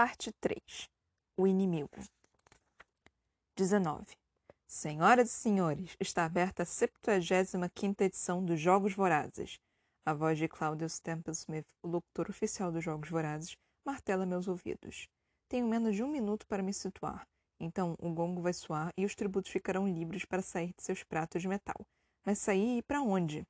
Parte 3 O inimigo 19 Senhoras e senhores, está aberta a 75 edição dos Jogos Vorazes. A voz de Claudius Temple Smith, o locutor oficial dos Jogos Vorazes, martela meus ouvidos. Tenho menos de um minuto para me situar. Então o gongo vai soar e os tributos ficarão livres para sair de seus pratos de metal. Mas sair e para onde?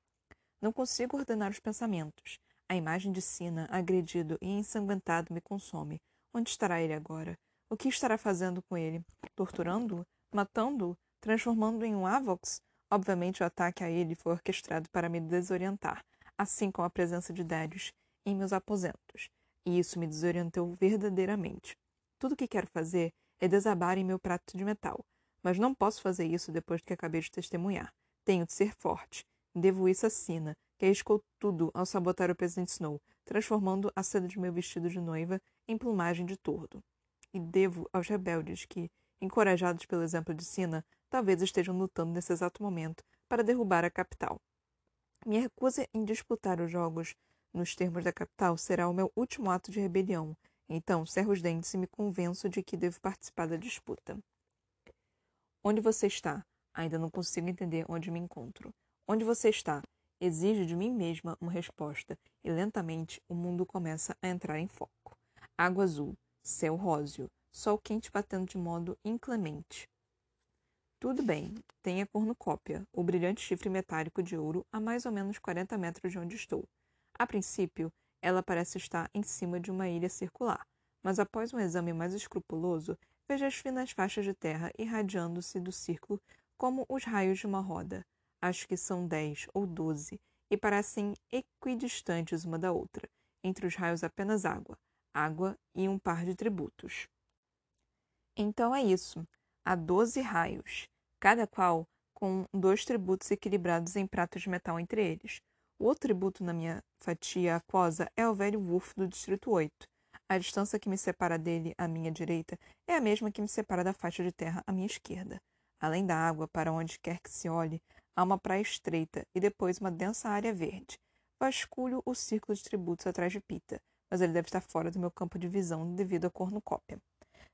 Não consigo ordenar os pensamentos. A imagem de Sina, agredido e ensanguentado, me consome. Onde estará ele agora? O que estará fazendo com ele? Torturando-o? Matando-o? Transformando-o em um Avox? Obviamente o ataque a ele foi orquestrado para me desorientar, assim como a presença de Darius em meus aposentos. E isso me desorientou verdadeiramente. Tudo o que quero fazer é desabar em meu prato de metal. Mas não posso fazer isso depois que acabei de testemunhar. Tenho de ser forte. Devo isso a Sina, que arriscou tudo ao sabotar o Presidente Snow, transformando a seda de meu vestido de noiva em plumagem de tordo. E devo aos rebeldes que, encorajados pelo exemplo de Sina, talvez estejam lutando nesse exato momento para derrubar a capital. Minha recusa em disputar os jogos nos termos da capital será o meu último ato de rebelião. Então, cerro os dentes e me convenço de que devo participar da disputa. Onde você está? Ainda não consigo entender onde me encontro. Onde você está? Exijo de mim mesma uma resposta, e lentamente o mundo começa a entrar em foco. Água azul, céu róseo, sol quente batendo de modo inclemente. Tudo bem, tem a cornucópia, o brilhante chifre metálico de ouro a mais ou menos 40 metros de onde estou. A princípio, ela parece estar em cima de uma ilha circular, mas após um exame mais escrupuloso, vejo as finas faixas de terra irradiando-se do círculo como os raios de uma roda acho que são dez ou doze, e parecem equidistantes uma da outra, entre os raios apenas água, água e um par de tributos. Então é isso. Há doze raios, cada qual com dois tributos equilibrados em pratos de metal entre eles. O outro tributo na minha fatia aquosa é o velho Wolf do Distrito 8. A distância que me separa dele à minha direita é a mesma que me separa da faixa de terra à minha esquerda. Além da água, para onde quer que se olhe, Há uma praia estreita e depois uma densa área verde. Vasculho o círculo de tributos atrás de Pita, mas ele deve estar fora do meu campo de visão devido à cornucópia.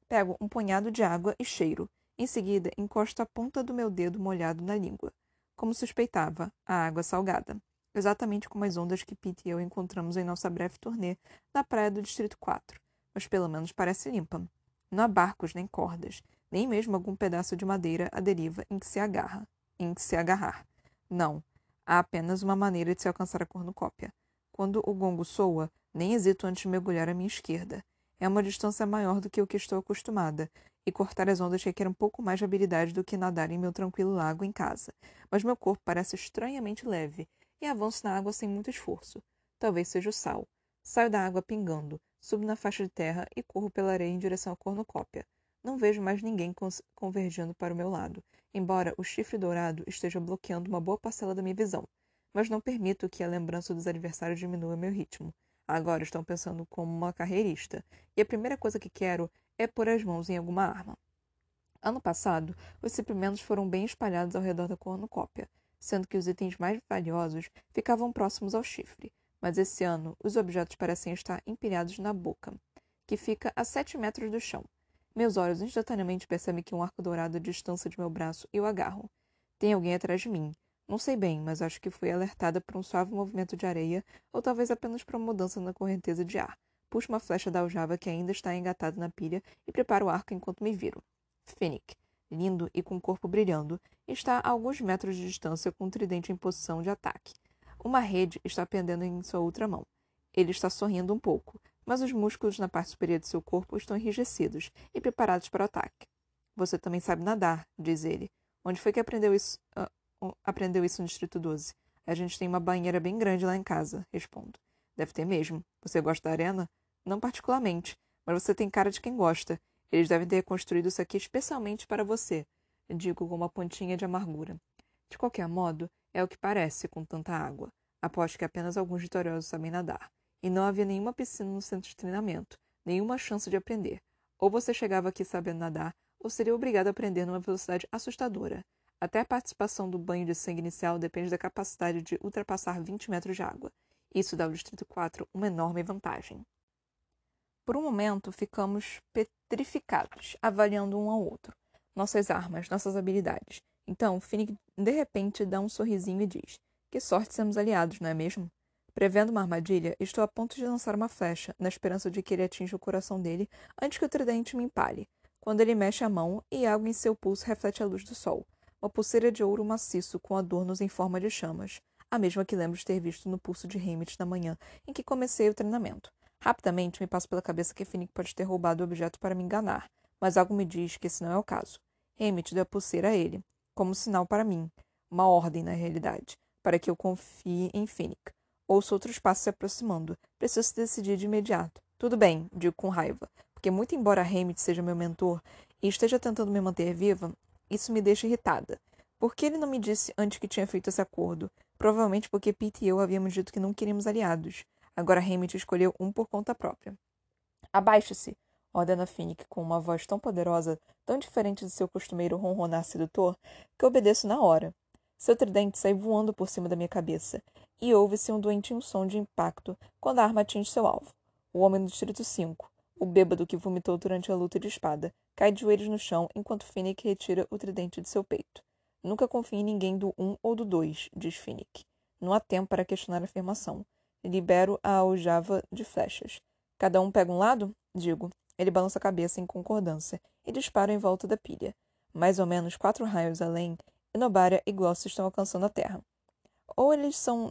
Pego um punhado de água e cheiro. Em seguida, encosto a ponta do meu dedo molhado na língua. Como suspeitava, a água salgada. Exatamente como as ondas que Pete e eu encontramos em nossa breve turnê na praia do Distrito 4. Mas pelo menos parece limpa. Não há barcos nem cordas, nem mesmo algum pedaço de madeira à deriva em que se agarra em se agarrar. Não, há apenas uma maneira de se alcançar a cornucópia. Quando o gongo soa, nem hesito antes de mergulhar à minha esquerda. É uma distância maior do que o que estou acostumada, e cortar as ondas requer um pouco mais de habilidade do que nadar em meu tranquilo lago em casa. Mas meu corpo parece estranhamente leve, e avanço na água sem muito esforço. Talvez seja o sal. Saio da água pingando, subo na faixa de terra e corro pela areia em direção à cornucópia. Não vejo mais ninguém convergindo para o meu lado, embora o chifre dourado esteja bloqueando uma boa parcela da minha visão. Mas não permito que a lembrança dos adversários diminua meu ritmo. Agora estão pensando como uma carreirista, e a primeira coisa que quero é pôr as mãos em alguma arma. Ano passado, os suprimentos foram bem espalhados ao redor da cornucópia, sendo que os itens mais valiosos ficavam próximos ao chifre, mas esse ano os objetos parecem estar empilhados na boca, que fica a sete metros do chão, meus olhos instantaneamente percebem que um arco dourado distância de meu braço e o agarro. Tem alguém atrás de mim. Não sei bem, mas acho que fui alertada por um suave movimento de areia, ou talvez apenas por uma mudança na correnteza de ar. Puxo uma flecha da aljava que ainda está engatada na pilha e preparo o arco enquanto me viro. Finnick, lindo e com o corpo brilhando, está a alguns metros de distância com o um tridente em posição de ataque. Uma rede está pendendo em sua outra mão. Ele está sorrindo um pouco, mas os músculos na parte superior de seu corpo estão enrijecidos e preparados para o ataque. Você também sabe nadar, diz ele. Onde foi que aprendeu isso? Uh, aprendeu isso no Distrito 12? A gente tem uma banheira bem grande lá em casa, respondo. Deve ter mesmo. Você gosta da arena? Não particularmente, mas você tem cara de quem gosta. Eles devem ter construído isso aqui especialmente para você, digo com uma pontinha de amargura. De qualquer modo, é o que parece com tanta água. Aposto que apenas alguns vitoriosos sabem nadar e não havia nenhuma piscina no centro de treinamento, nenhuma chance de aprender. Ou você chegava aqui sabendo nadar, ou seria obrigado a aprender numa velocidade assustadora. Até a participação do banho de sangue inicial depende da capacidade de ultrapassar 20 metros de água. Isso dá ao Distrito 4 uma enorme vantagem. Por um momento, ficamos petrificados, avaliando um ao outro. Nossas armas, nossas habilidades. Então, Finnick de repente dá um sorrisinho e diz: Que sorte sermos aliados, não é mesmo? Prevendo uma armadilha, estou a ponto de lançar uma flecha, na esperança de que ele atinja o coração dele antes que o tridente me empalhe. Quando ele mexe a mão e algo em seu pulso reflete a luz do sol. Uma pulseira de ouro maciço com adornos em forma de chamas. A mesma que lembro de ter visto no pulso de Hamid na manhã em que comecei o treinamento. Rapidamente me passa pela cabeça que Finnick pode ter roubado o objeto para me enganar, mas algo me diz que esse não é o caso. Hamid deu a pulseira a ele, como sinal para mim, uma ordem na realidade, para que eu confie em Finnick. Ouço outros passos se aproximando. Preciso decidir de imediato. Tudo bem, digo com raiva, porque muito embora Hamid seja meu mentor e esteja tentando me manter viva, isso me deixa irritada. Por que ele não me disse antes que tinha feito esse acordo? Provavelmente porque Pete e eu havíamos dito que não queríamos aliados. Agora Hamid escolheu um por conta própria. Abaixe-se, ordena Finnick com uma voz tão poderosa, tão diferente de seu costumeiro ronronar sedutor, que obedeço na hora. Seu tridente sai voando por cima da minha cabeça, e ouve-se um doentio som de impacto quando a arma atinge seu alvo. O homem do Distrito 5, o bêbado que vomitou durante a luta de espada, cai de joelhos no chão enquanto Finnick retira o tridente de seu peito. Nunca confie em ninguém do um ou do dois, diz Finnick. Não há tempo para questionar a afirmação. Libero a aljava de flechas. Cada um pega um lado? Digo. Ele balança a cabeça em concordância e dispara em volta da pilha. Mais ou menos quatro raios além, Enobaria e Gloss estão alcançando a terra. Ou eles são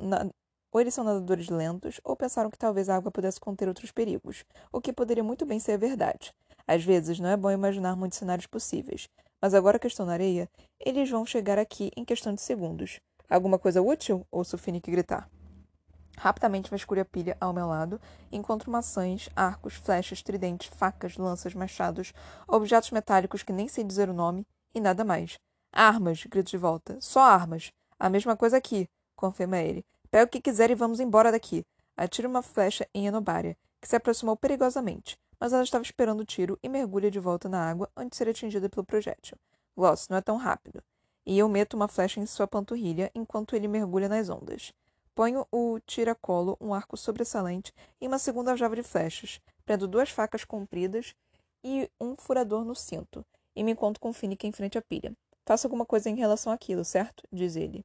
ou eles são nadadores lentos, ou pensaram que talvez a água pudesse conter outros perigos, o que poderia muito bem ser verdade. Às vezes, não é bom imaginar muitos cenários possíveis, mas agora que estão na areia, eles vão chegar aqui em questão de segundos. Alguma coisa útil? Ouço Finnick gritar. Rapidamente vasculho a pilha ao meu lado e encontro maçãs, arcos, flechas, tridentes, facas, lanças, machados, objetos metálicos que nem sei dizer o nome e nada mais. Armas, grito de volta. Só armas. A mesma coisa aqui, confirma ele. Pega o que quiser e vamos embora daqui. Atira uma flecha em Enobaria, que se aproximou perigosamente, mas ela estava esperando o tiro e mergulha de volta na água antes de ser atingida pelo projétil. Gloss, não é tão rápido. E eu meto uma flecha em sua panturrilha enquanto ele mergulha nas ondas. Ponho o tiracolo, um arco sobressalente, e uma segunda aljava de flechas. Prendo duas facas compridas e um furador no cinto, e me encontro com Finnick em frente à pilha. Faça alguma coisa em relação àquilo, certo? diz ele.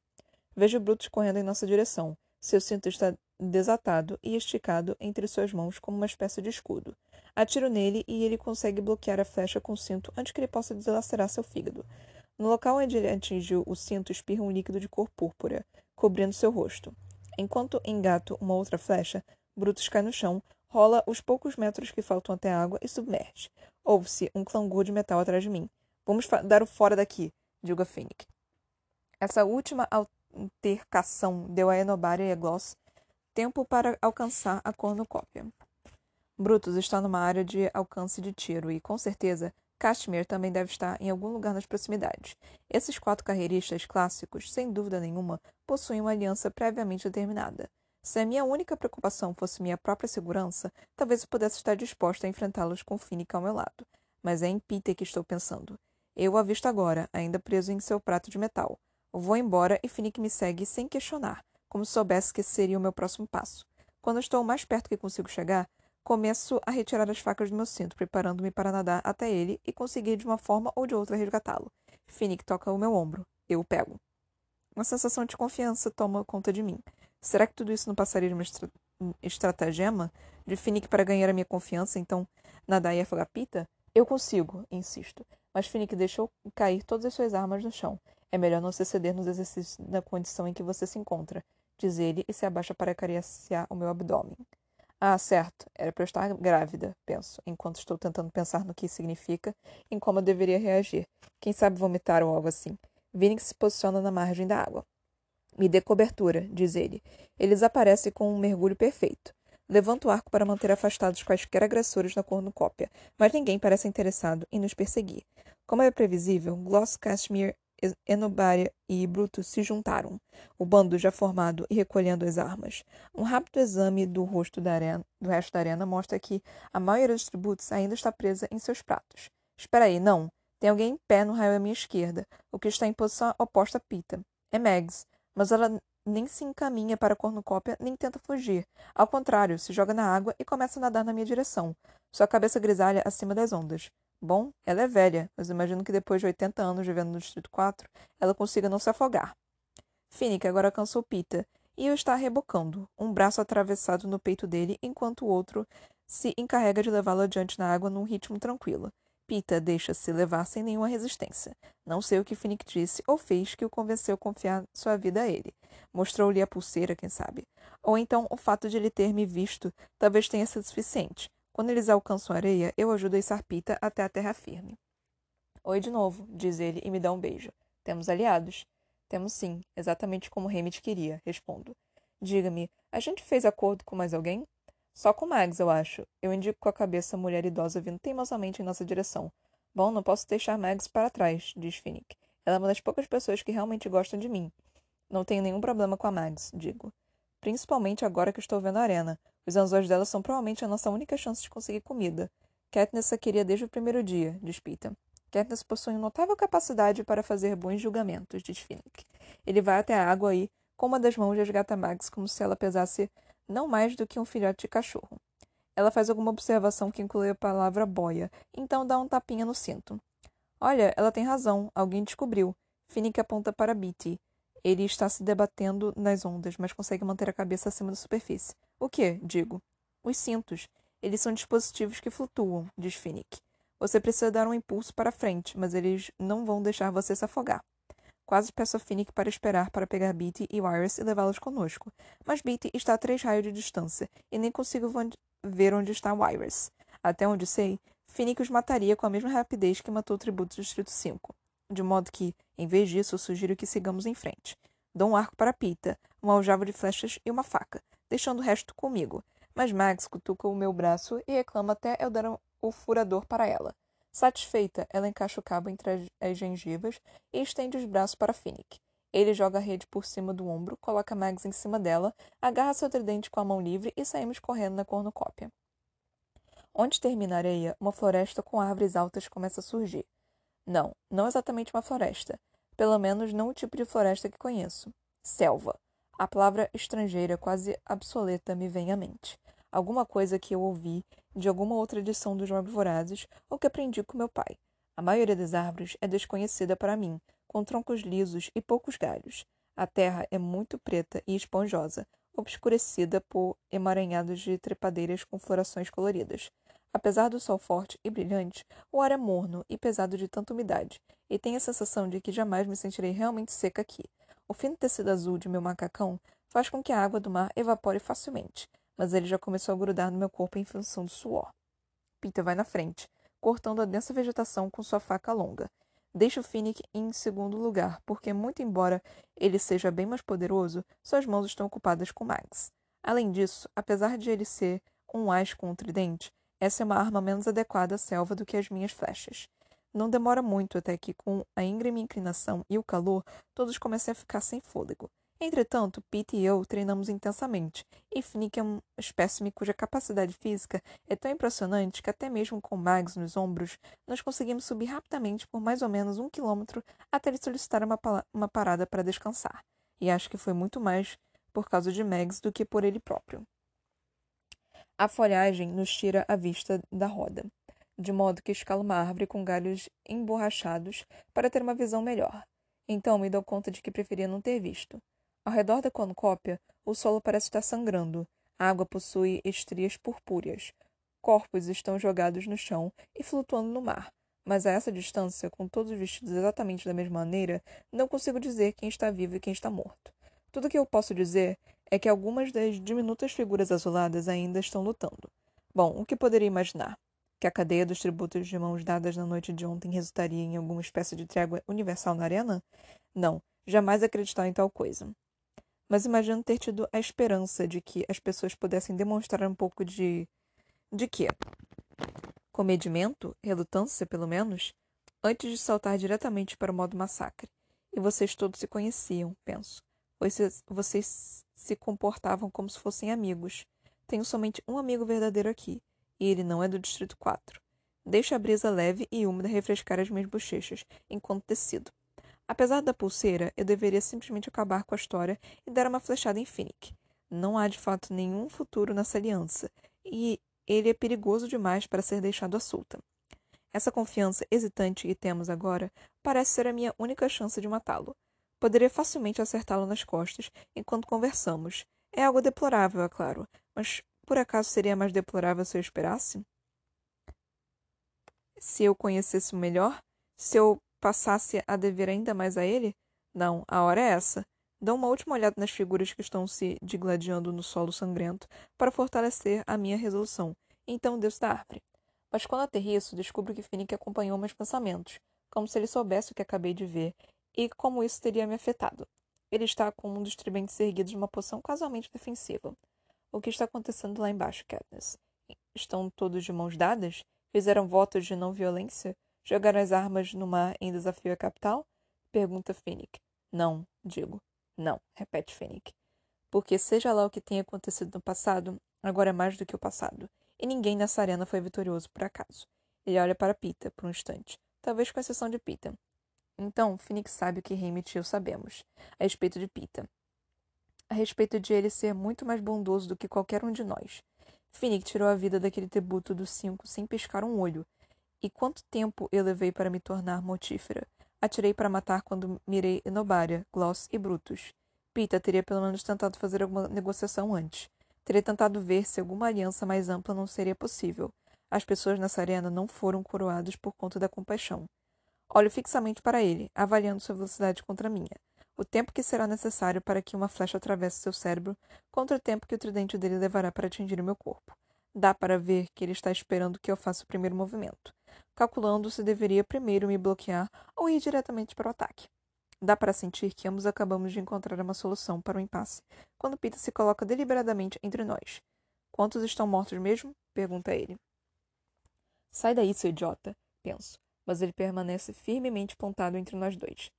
Vejo Brutus correndo em nossa direção. Seu cinto está desatado e esticado entre suas mãos como uma espécie de escudo. Atiro nele e ele consegue bloquear a flecha com o cinto antes que ele possa deslacerar seu fígado. No local onde ele atingiu o cinto, espirra um líquido de cor púrpura, cobrindo seu rosto. Enquanto engato uma outra flecha, Brutus cai no chão, rola os poucos metros que faltam até a água e submerge. Ouve-se um clangor de metal atrás de mim. Vamos dar o fora daqui, digo a Finnick. Essa última intercação deu a Enobaria e a Gloss tempo para alcançar a cornucópia. Brutus está numa área de alcance de tiro e, com certeza, Kashmir também deve estar em algum lugar nas proximidades. Esses quatro carreiristas clássicos, sem dúvida nenhuma, possuem uma aliança previamente determinada. Se a minha única preocupação fosse minha própria segurança, talvez eu pudesse estar disposta a enfrentá-los com Finnick ao meu lado. Mas é em Peter que estou pensando. Eu o avisto agora, ainda preso em seu prato de metal. Vou embora e Finnick me segue sem questionar, como se soubesse que seria o meu próximo passo. Quando estou mais perto que consigo chegar, começo a retirar as facas do meu cinto, preparando-me para nadar até ele e conseguir de uma forma ou de outra resgatá-lo. Finnick toca o meu ombro. Eu o pego. Uma sensação de confiança toma conta de mim. Será que tudo isso não passaria de uma estra estratagema de Finnick para ganhar a minha confiança, então nadar e afogar Pita? Eu consigo, insisto. Mas Finnick deixou cair todas as suas armas no chão é melhor não se ceder nos exercícios da condição em que você se encontra, diz ele e se abaixa para acariciar o meu abdômen. Ah, certo. Era para eu estar grávida, penso, enquanto estou tentando pensar no que significa e em como eu deveria reagir. Quem sabe vomitar ou algo assim. Vinix se posiciona na margem da água. Me dê cobertura, diz ele. Ele desaparece com um mergulho perfeito. Levanto o arco para manter afastados quaisquer agressores na cornucópia, mas ninguém parece interessado em nos perseguir. Como é previsível, Gloss Cashmere Enobaria e Brutus se juntaram, o bando já formado e recolhendo as armas. Um rápido exame do rosto da arena, do resto da arena mostra que a maioria dos tributos ainda está presa em seus pratos. Espera aí, não. Tem alguém em pé no raio à minha esquerda, o que está em posição oposta a Pita. É Megs, mas ela nem se encaminha para a cornucópia nem tenta fugir. Ao contrário, se joga na água e começa a nadar na minha direção. sua cabeça grisalha acima das ondas. Bom, ela é velha, mas imagino que depois de 80 anos vivendo no Distrito 4, ela consiga não se afogar. Finnick agora alcançou Pita e o está rebocando, um braço atravessado no peito dele, enquanto o outro se encarrega de levá-lo adiante na água num ritmo tranquilo. Pita deixa-se levar sem nenhuma resistência. Não sei o que Finnick disse ou fez que o convenceu a confiar sua vida a ele. Mostrou-lhe a pulseira, quem sabe. Ou então o fato de ele ter me visto talvez tenha sido suficiente. Quando eles alcançam a areia, eu ajudo a içar Pita até a terra firme. Oi de novo, diz ele e me dá um beijo. Temos aliados. Temos sim, exatamente como Hammett queria, respondo. Diga-me, a gente fez acordo com mais alguém? Só com Mags, eu acho. Eu indico com a cabeça a mulher idosa vindo teimosamente em nossa direção. Bom, não posso deixar Mags para trás, diz Finnick. Ela é uma das poucas pessoas que realmente gostam de mim. Não tenho nenhum problema com a Mags, digo. Principalmente agora que estou vendo a arena. Os anzóis dela são provavelmente a nossa única chance de conseguir comida. Katniss a queria desde o primeiro dia, diz Pita. Katniss possui notável capacidade para fazer bons julgamentos, diz Finnick. Ele vai até a água e, com uma das mãos, resgata Mags como se ela pesasse não mais do que um filhote de cachorro. Ela faz alguma observação que inclui a palavra boia, então dá um tapinha no cinto. Olha, ela tem razão, alguém descobriu. Finnick aponta para Beatty. Ele está se debatendo nas ondas, mas consegue manter a cabeça acima da superfície. O que? Digo. Os cintos. Eles são dispositivos que flutuam, diz Finnick. Você precisa dar um impulso para frente, mas eles não vão deixar você se afogar. Quase peço a Finnick para esperar para pegar Beatty e Iris e levá-los conosco, mas Beatty está a três raios de distância e nem consigo ver onde está Iris. Até onde sei, Finnick os mataria com a mesma rapidez que matou o tributo do Distrito 5. De modo que, em vez disso, sugiro que sigamos em frente. Dou um arco para Pita, uma aljava de flechas e uma faca, deixando o resto comigo. Mas Max cutuca o meu braço e reclama até eu dar o furador para ela. Satisfeita, ela encaixa o cabo entre as gengivas e estende os braços para Finnick. Ele joga a rede por cima do ombro, coloca Mags em cima dela, agarra seu tridente com a mão livre e saímos correndo na cornucópia. Onde termina a areia, uma floresta com árvores altas começa a surgir. Não, não exatamente uma floresta. Pelo menos não o tipo de floresta que conheço. Selva. A palavra estrangeira quase obsoleta me vem à mente alguma coisa que eu ouvi de alguma outra edição dos Jogos Vorazes ou que aprendi com meu pai. A maioria das árvores é desconhecida para mim, com troncos lisos e poucos galhos. A terra é muito preta e esponjosa, obscurecida por emaranhados de trepadeiras com florações coloridas. Apesar do sol forte e brilhante, o ar é morno e pesado de tanta umidade, e tenho a sensação de que jamais me sentirei realmente seca aqui. O fino tecido azul de meu macacão faz com que a água do mar evapore facilmente, mas ele já começou a grudar no meu corpo em função do suor. Peter vai na frente, cortando a densa vegetação com sua faca longa. Deixa o Finnick em segundo lugar, porque, muito embora ele seja bem mais poderoso, suas mãos estão ocupadas com Max. Além disso, apesar de ele ser um as com um tridente, essa é uma arma menos adequada à selva do que as minhas flechas. Não demora muito até que, com a íngreme inclinação e o calor, todos comecem a ficar sem fôlego. Entretanto, Pete e eu treinamos intensamente, e Fnick é um espécime cuja capacidade física é tão impressionante que até mesmo com Mags nos ombros, nós conseguimos subir rapidamente por mais ou menos um quilômetro até ele solicitar uma, uma parada para descansar. E acho que foi muito mais por causa de Mags do que por ele próprio. A folhagem nos tira a vista da roda, de modo que escalo uma árvore com galhos emborrachados para ter uma visão melhor. Então me dou conta de que preferia não ter visto. Ao redor da cornucópia, o solo parece estar sangrando. A água possui estrias purpúreas. Corpos estão jogados no chão e flutuando no mar. Mas a essa distância, com todos vestidos exatamente da mesma maneira, não consigo dizer quem está vivo e quem está morto. Tudo o que eu posso dizer é que algumas das diminutas figuras azuladas ainda estão lutando. Bom, o que poderia imaginar? Que a cadeia dos tributos de mãos dadas na noite de ontem resultaria em alguma espécie de trégua universal na arena? Não, jamais acreditar em tal coisa mas imagino ter tido a esperança de que as pessoas pudessem demonstrar um pouco de. de quê? Comedimento? Relutância, pelo menos? Antes de saltar diretamente para o modo massacre. E vocês todos se conheciam, penso. Vocês, vocês se comportavam como se fossem amigos. Tenho somente um amigo verdadeiro aqui, e ele não é do Distrito 4. Deixo a brisa leve e úmida refrescar as minhas bochechas, enquanto decido. Apesar da pulseira, eu deveria simplesmente acabar com a história e dar uma flechada em Finnick. Não há de fato nenhum futuro nessa aliança, e ele é perigoso demais para ser deixado à solta. Essa confiança hesitante que temos agora parece ser a minha única chance de matá-lo. Poderia facilmente acertá-lo nas costas enquanto conversamos. É algo deplorável, é claro, mas por acaso seria mais deplorável se eu esperasse? Se eu conhecesse melhor? Se eu passasse a dever ainda mais a ele? Não, a hora é essa. Dou uma última olhada nas figuras que estão se digladiando no solo sangrento para fortalecer a minha resolução. Então desço da árvore. Mas quando aterriço, descubro que Finnick acompanhou meus pensamentos, como se ele soubesse o que acabei de ver e como isso teria me afetado. Ele está com um dos tridentes erguidos numa posição casualmente defensiva. O que está acontecendo lá embaixo, Katniss? Estão todos de mãos dadas? Fizeram votos de não violência? Jogaram as armas no mar em desafio à capital? Pergunta Finnick. Não, digo. Não, repete Finnick. Porque seja lá o que tenha acontecido no passado, agora é mais do que o passado. E ninguém nessa arena foi vitorioso por acaso. Ele olha para Pita por um instante, talvez com exceção de Pita. Então, Finnick sabe o que Hammett e eu sabemos, a respeito de Pita. A respeito de ele ser muito mais bondoso do que qualquer um de nós. Finnick tirou a vida daquele tributo dos cinco sem piscar um olho, e quanto tempo eu levei para me tornar mortífera? Atirei para matar quando mirei Enobaria, Gloss e Brutus. Pita teria pelo menos tentado fazer alguma negociação antes. Teria tentado ver se alguma aliança mais ampla não seria possível. As pessoas nessa arena não foram coroadas por conta da compaixão. Olho fixamente para ele, avaliando sua velocidade contra a minha. O tempo que será necessário para que uma flecha atravesse seu cérebro contra o tempo que o tridente dele levará para atingir o meu corpo. Dá para ver que ele está esperando que eu faça o primeiro movimento calculando se deveria primeiro me bloquear ou ir diretamente para o ataque. Dá para sentir que ambos acabamos de encontrar uma solução para o impasse, quando Pita se coloca deliberadamente entre nós. Quantos estão mortos mesmo? pergunta ele. Sai daí, seu idiota, penso, mas ele permanece firmemente plantado entre nós dois.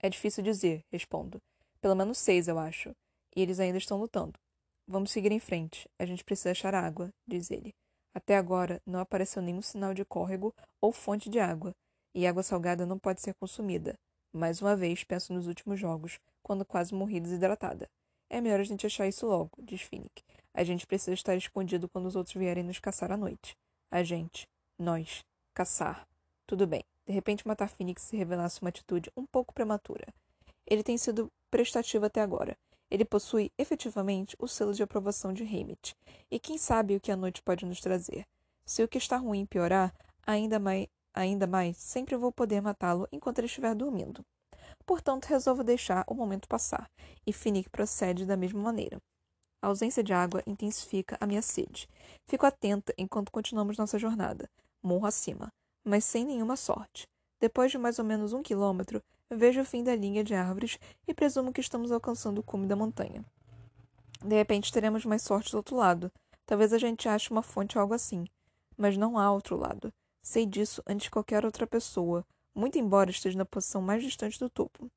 É difícil dizer, respondo. Pelo menos seis, eu acho. E eles ainda estão lutando. Vamos seguir em frente. A gente precisa achar água, diz ele. Até agora, não apareceu nenhum sinal de córrego ou fonte de água, e água salgada não pode ser consumida. Mais uma vez, penso nos últimos jogos, quando quase morri desidratada. É melhor a gente achar isso logo, diz Finnick. A gente precisa estar escondido quando os outros vierem nos caçar à noite. A gente. Nós. Caçar. Tudo bem. De repente, matar Phoenix se revelasse uma atitude um pouco prematura. Ele tem sido prestativo até agora, ele possui efetivamente o selo de aprovação de Hammett. E quem sabe o que a noite pode nos trazer? Se o que está ruim piorar, ainda mais, ainda mais sempre vou poder matá-lo enquanto ele estiver dormindo. Portanto, resolvo deixar o momento passar, e Finnick procede da mesma maneira. A ausência de água intensifica a minha sede. Fico atenta enquanto continuamos nossa jornada, morro acima, mas sem nenhuma sorte. Depois de mais ou menos um quilômetro, Vejo o fim da linha de árvores e presumo que estamos alcançando o cume da montanha. De repente teremos mais sorte do outro lado. Talvez a gente ache uma fonte ou algo assim. Mas não há outro lado. Sei disso antes de qualquer outra pessoa, muito embora esteja na posição mais distante do topo.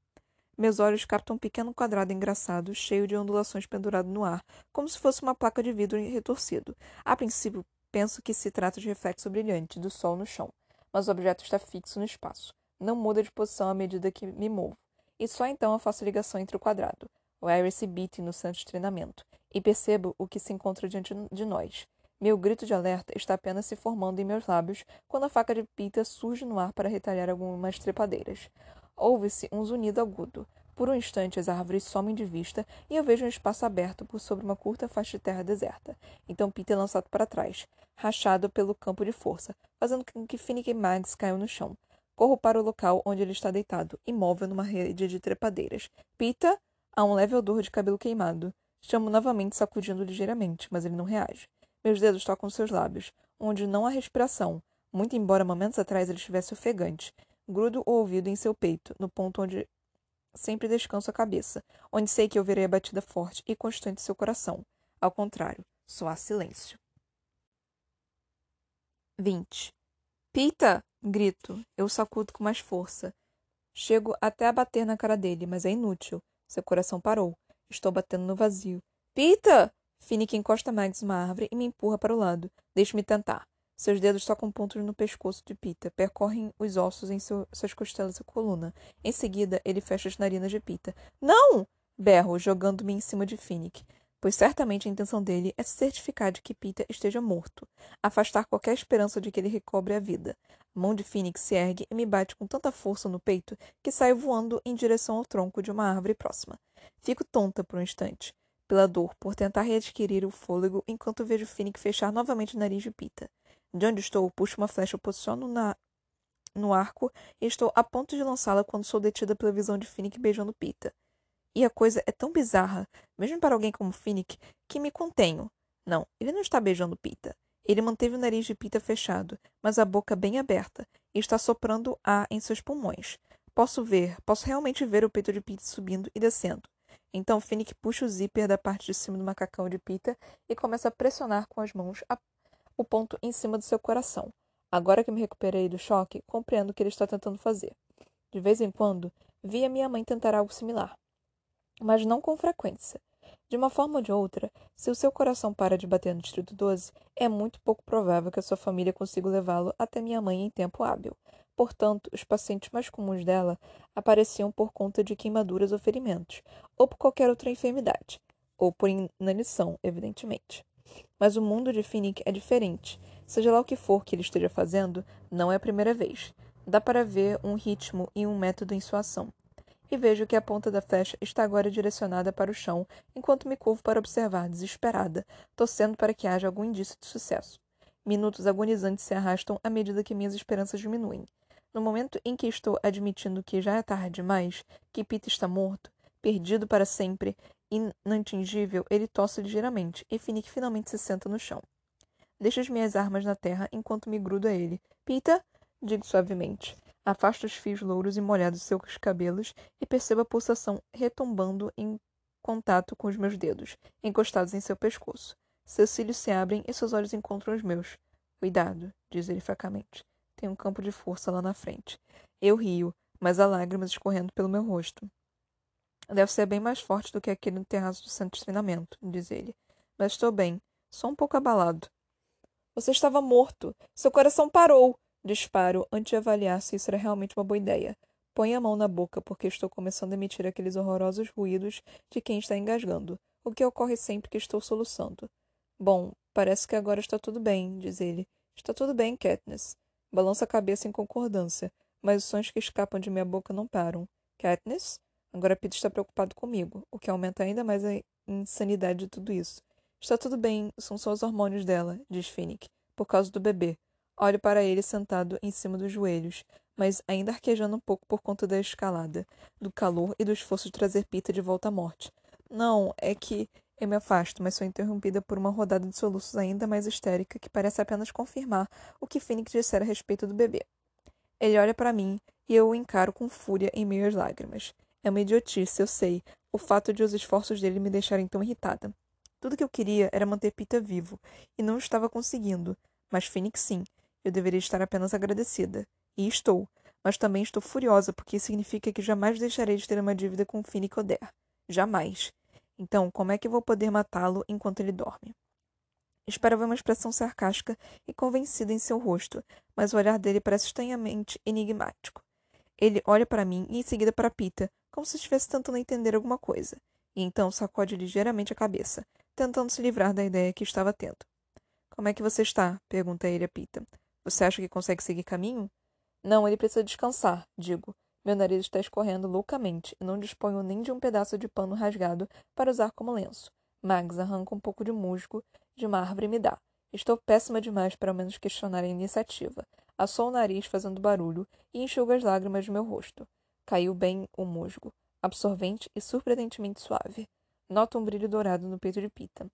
Meus olhos captam um pequeno quadrado engraçado, cheio de ondulações pendurado no ar, como se fosse uma placa de vidro retorcido. A princípio, penso que se trata de reflexo brilhante do sol no chão, mas o objeto está fixo no espaço não muda de posição à medida que me movo, e só então eu faço ligação entre o quadrado, o Iris Beat no de treinamento, e percebo o que se encontra diante de nós. Meu grito de alerta está apenas se formando em meus lábios quando a faca de Pita surge no ar para retalhar algumas trepadeiras. Ouve-se um zunido agudo. Por um instante, as árvores somem de vista e eu vejo um espaço aberto por sobre uma curta faixa de terra deserta. Então Peter é lançado para trás, rachado pelo campo de força, fazendo com que Finnick e Mags caiam no chão. Corro para o local onde ele está deitado, imóvel numa rede de trepadeiras. Pita, há um leve odor de cabelo queimado. Chamo novamente, sacudindo ligeiramente, mas ele não reage. Meus dedos tocam seus lábios, onde não há respiração, muito embora momentos atrás ele estivesse ofegante. Grudo o ouvido em seu peito, no ponto onde sempre descanso a cabeça, onde sei que ouvirei a batida forte e constante de seu coração. Ao contrário, só há silêncio. 20. Pita! Grito. Eu sacudo com mais força. Chego até a bater na cara dele, mas é inútil. Seu coração parou. Estou batendo no vazio. Pita! Finnick encosta Mags uma árvore e me empurra para o lado. Deixe-me tentar. Seus dedos tocam pontos no pescoço de Pita, percorrem os ossos em seu, suas costelas e coluna. Em seguida, ele fecha as narinas de Pita. Não! Berro, jogando-me em cima de Finnick. Pois certamente a intenção dele é certificar de que Pita esteja morto, afastar qualquer esperança de que ele recobre a vida. A mão de Phoenix se ergue e me bate com tanta força no peito que saio voando em direção ao tronco de uma árvore próxima. Fico tonta por um instante, pela dor, por tentar readquirir o fôlego enquanto vejo Phoenix fechar novamente o nariz de Pita. De onde estou, puxo uma flecha, posiciono na no arco e estou a ponto de lançá-la quando sou detida pela visão de Finnick beijando Pita. E a coisa é tão bizarra, mesmo para alguém como Finnick, que me contenho. Não, ele não está beijando Pita. Ele manteve o nariz de Pita fechado, mas a boca bem aberta, e está soprando ar em seus pulmões. Posso ver, posso realmente ver o peito de Pita subindo e descendo. Então Finnick puxa o zíper da parte de cima do macacão de Pita e começa a pressionar com as mãos a... o ponto em cima do seu coração. Agora que me recuperei do choque, compreendo o que ele está tentando fazer. De vez em quando, via minha mãe tentar algo similar mas não com frequência. De uma forma ou de outra, se o seu coração para de bater no Distrito 12, é muito pouco provável que a sua família consiga levá-lo até minha mãe em tempo hábil. Portanto, os pacientes mais comuns dela apareciam por conta de queimaduras ou ferimentos, ou por qualquer outra enfermidade, ou por inanição, evidentemente. Mas o mundo de Finnick é diferente. Seja lá o que for que ele esteja fazendo, não é a primeira vez. Dá para ver um ritmo e um método em sua ação e vejo que a ponta da flecha está agora direcionada para o chão, enquanto me curvo para observar, desesperada, torcendo para que haja algum indício de sucesso. Minutos agonizantes se arrastam à medida que minhas esperanças diminuem. No momento em que estou admitindo que já é tarde demais, que Pita está morto, perdido para sempre, inatingível, ele tosse ligeiramente e Finnick finalmente se senta no chão. Deixo as minhas armas na terra enquanto me grudo a ele. Pita, digo suavemente. Afasto os fios louros e molhados de seus cabelos e percebo a pulsação retumbando em contato com os meus dedos, encostados em seu pescoço. Seus cílios se abrem e seus olhos encontram os meus. Cuidado, diz ele fracamente. Tem um campo de força lá na frente. Eu rio, mas há lágrimas escorrendo pelo meu rosto. Deve ser bem mais forte do que aquele no terraço do centro de treinamento, diz ele. Mas estou bem, só um pouco abalado. Você estava morto. Seu coração parou. Disparo antes de avaliar se isso era realmente uma boa ideia. Põe a mão na boca porque estou começando a emitir aqueles horrorosos ruídos de quem está engasgando, o que ocorre sempre que estou soluçando. Bom, parece que agora está tudo bem, diz ele. Está tudo bem, Katniss. Balança a cabeça em concordância, mas os sons que escapam de minha boca não param. Katniss? Agora Peter está preocupado comigo, o que aumenta ainda mais a insanidade de tudo isso. Está tudo bem, são só os hormônios dela, diz Finnick, por causa do bebê. Olho para ele sentado em cima dos joelhos, mas ainda arquejando um pouco por conta da escalada, do calor e do esforço de trazer Pita de volta à morte. Não, é que eu me afasto, mas sou interrompida por uma rodada de soluços ainda mais histérica que parece apenas confirmar o que Phoenix dissera a respeito do bebê. Ele olha para mim e eu o encaro com fúria em meio às lágrimas. É uma idiotice, eu sei, o fato de os esforços dele me deixarem tão irritada. Tudo que eu queria era manter Pita vivo, e não estava conseguindo, mas Phoenix sim, eu deveria estar apenas agradecida. E estou. Mas também estou furiosa, porque isso significa que jamais deixarei de ter uma dívida com Finnick Oder. Jamais. Então, como é que vou poder matá-lo enquanto ele dorme? Esperava uma expressão sarcástica e convencida em seu rosto, mas o olhar dele parece estranhamente enigmático. Ele olha para mim e em seguida para Pita, como se estivesse tentando entender alguma coisa, e então sacode ligeiramente a cabeça, tentando se livrar da ideia que estava tendo. Como é que você está? pergunta ele a Pita. Você acha que consegue seguir caminho? Não, ele precisa descansar, digo. Meu nariz está escorrendo loucamente e não disponho nem de um pedaço de pano rasgado para usar como lenço. Mags arranca um pouco de musgo de uma árvore e me dá. Estou péssima demais para ao menos questionar a iniciativa. Assou o nariz fazendo barulho e enxugo as lágrimas de meu rosto. Caiu bem o musgo, absorvente e surpreendentemente suave. Noto um brilho dourado no peito de Pita.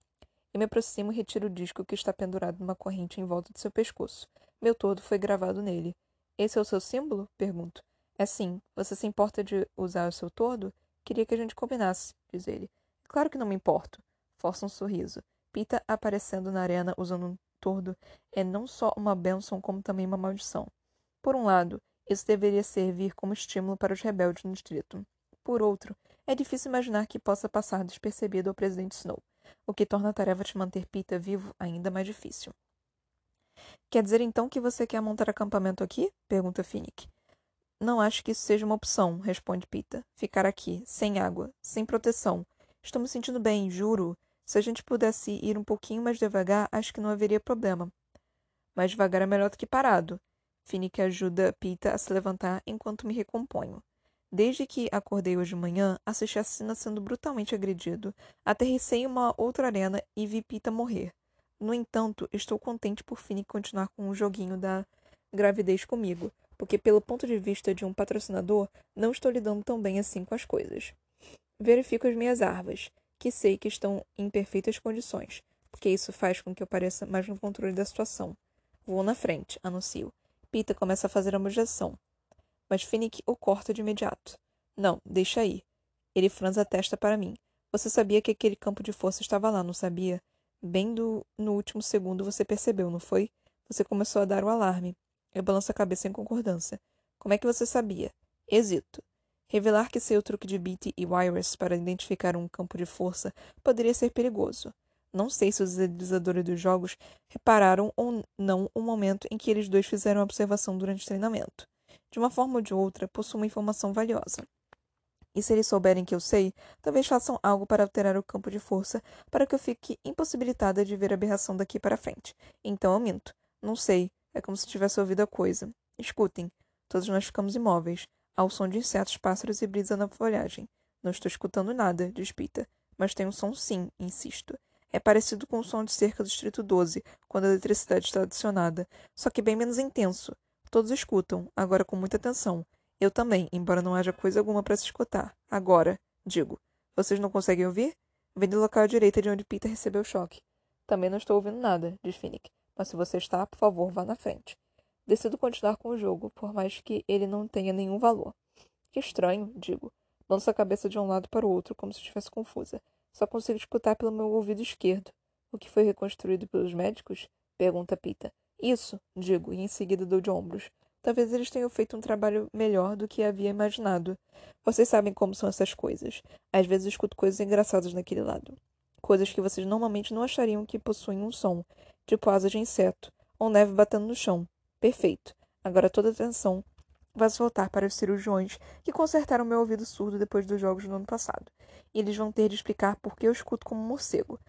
Eu me aproximo e retiro o disco que está pendurado numa corrente em volta de seu pescoço. Meu todo foi gravado nele. Esse é o seu símbolo? Pergunto. É sim. Você se importa de usar o seu todo? Queria que a gente combinasse, diz ele. Claro que não me importo. Força um sorriso. Pita aparecendo na arena usando um tordo é não só uma bênção, como também uma maldição. Por um lado, isso deveria servir como estímulo para os rebeldes no distrito. Por outro, é difícil imaginar que possa passar despercebido ao presidente Snow, o que torna a tarefa de manter Pita vivo ainda mais difícil. Quer dizer então que você quer montar acampamento aqui? pergunta Finnick. Não acho que isso seja uma opção, responde Pita. Ficar aqui, sem água, sem proteção. Estou me sentindo bem, juro. Se a gente pudesse ir um pouquinho mais devagar, acho que não haveria problema. Mas devagar é melhor do que parado. Finnick ajuda Pita a se levantar enquanto me recomponho. Desde que acordei hoje de manhã, assisti a Sina sendo brutalmente agredido, aterrissei em uma outra arena e vi Pita morrer. No entanto, estou contente por Finnick continuar com o joguinho da gravidez comigo, porque, pelo ponto de vista de um patrocinador, não estou lidando tão bem assim com as coisas. Verifico as minhas armas, que sei que estão em perfeitas condições, porque isso faz com que eu pareça mais no controle da situação. Vou na frente, anuncio. Pita começa a fazer a objeção mas Finnick o corta de imediato. Não, deixa aí. Ele franza a testa para mim. Você sabia que aquele campo de força estava lá, não sabia? Bem do, no último segundo você percebeu, não foi? Você começou a dar o alarme. Eu balanço a cabeça em concordância. Como é que você sabia? Hesito. Revelar que sei o truque de Beatty e Wireless para identificar um campo de força poderia ser perigoso. Não sei se os idealizadores dos jogos repararam ou não o momento em que eles dois fizeram a observação durante o treinamento de uma forma ou de outra, possuo uma informação valiosa. E se eles souberem que eu sei, talvez façam algo para alterar o campo de força para que eu fique impossibilitada de ver a aberração daqui para frente. Então eu minto. Não sei. É como se tivesse ouvido a coisa. Escutem. Todos nós ficamos imóveis, ao som de insetos, pássaros e brisa na folhagem. Não estou escutando nada, diz Pita. Mas tem um som sim, insisto. É parecido com o som de cerca do Distrito 12, quando a eletricidade está adicionada, só que bem menos intenso. Todos escutam, agora com muita atenção. Eu também, embora não haja coisa alguma para se escutar. Agora, digo. Vocês não conseguem ouvir? Vem do local à direita de onde Peter recebeu o choque. Também não estou ouvindo nada, diz Finnick. Mas se você está, por favor, vá na frente. Decido continuar com o jogo, por mais que ele não tenha nenhum valor. Que estranho, digo. Lanço a cabeça de um lado para o outro, como se estivesse confusa. Só consigo escutar pelo meu ouvido esquerdo. O que foi reconstruído pelos médicos? Pergunta Pita. Isso, digo, e em seguida dou de ombros. Talvez eles tenham feito um trabalho melhor do que havia imaginado. Vocês sabem como são essas coisas. Às vezes escuto coisas engraçadas naquele lado. Coisas que vocês normalmente não achariam que possuem um som, tipo asas de inseto, ou neve batendo no chão. Perfeito. Agora toda a atenção vai se voltar para os cirurgiões que consertaram meu ouvido surdo depois dos jogos do ano passado. E eles vão ter de explicar por que eu escuto como um morcego.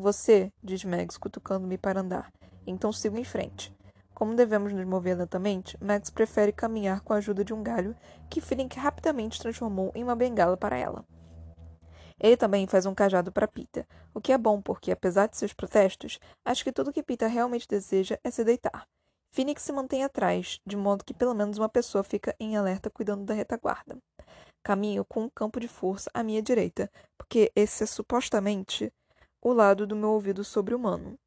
Você, diz Megs, cutucando-me para andar, então sigo em frente. Como devemos nos mover lentamente, Max prefere caminhar com a ajuda de um galho que Frink rapidamente transformou em uma bengala para ela. Ele também faz um cajado para Pita, o que é bom porque, apesar de seus protestos, acho que tudo que Pita realmente deseja é se deitar. Phoenix se mantém atrás, de modo que pelo menos uma pessoa fica em alerta cuidando da retaguarda. Caminho com um campo de força à minha direita, porque esse é supostamente o lado do meu ouvido sobre-humano.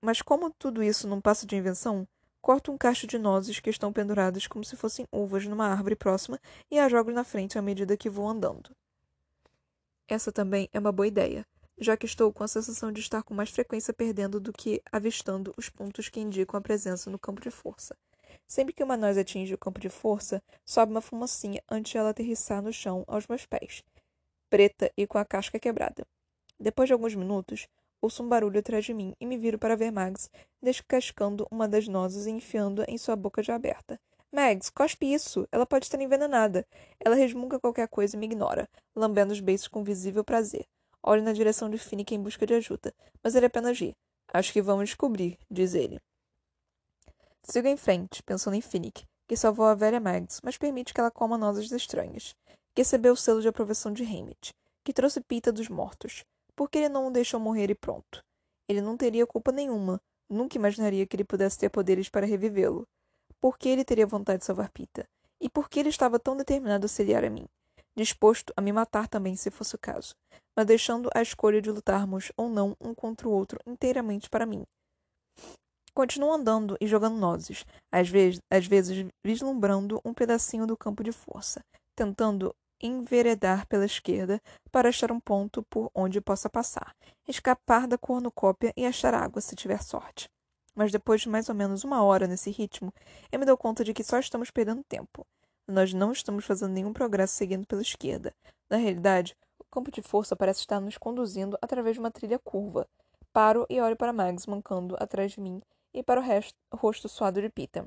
Mas como tudo isso não passa de invenção, corto um cacho de nozes que estão penduradas como se fossem uvas numa árvore próxima e as jogo na frente à medida que vou andando. Essa também é uma boa ideia, já que estou com a sensação de estar com mais frequência perdendo do que avistando os pontos que indicam a presença no campo de força. Sempre que uma noz atinge o campo de força, sobe uma fumacinha antes de ela aterrissar no chão aos meus pés, preta e com a casca quebrada. Depois de alguns minutos, ouço um barulho atrás de mim e me viro para ver Mags descascando uma das nozes e enfiando-a em sua boca já aberta. Mags, cospe isso! Ela pode estar envenenada. Ela resmunga qualquer coisa e me ignora, lambendo os beiços com visível prazer. Olho na direção de Finnick em busca de ajuda, mas ele apenas ri. Acho que vamos descobrir, diz ele. Sigo em frente, pensando em Finnick, que salvou a velha Mags, mas permite que ela coma nozes estranhas. Que recebeu o selo de aprovação de Hammett, que trouxe Pita dos mortos, porque ele não o deixou morrer e pronto? Ele não teria culpa nenhuma. Nunca imaginaria que ele pudesse ter poderes para revivê-lo. Por que ele teria vontade de salvar Pita? E por que ele estava tão determinado a auxiliar a mim? Disposto a me matar também, se fosse o caso, mas deixando a escolha de lutarmos ou não um contra o outro inteiramente para mim. Continuo andando e jogando nozes, às vezes, às vezes vislumbrando um pedacinho do campo de força, tentando enveredar pela esquerda para achar um ponto por onde possa passar, escapar da cornucópia e achar água se tiver sorte. Mas depois de mais ou menos uma hora nesse ritmo, eu me dou conta de que só estamos perdendo tempo. Nós não estamos fazendo nenhum progresso seguindo pela esquerda. Na realidade, o campo de força parece estar nos conduzindo através de uma trilha curva. Paro e olho para Mags mancando atrás de mim e para o, resto, rosto suado de Pita.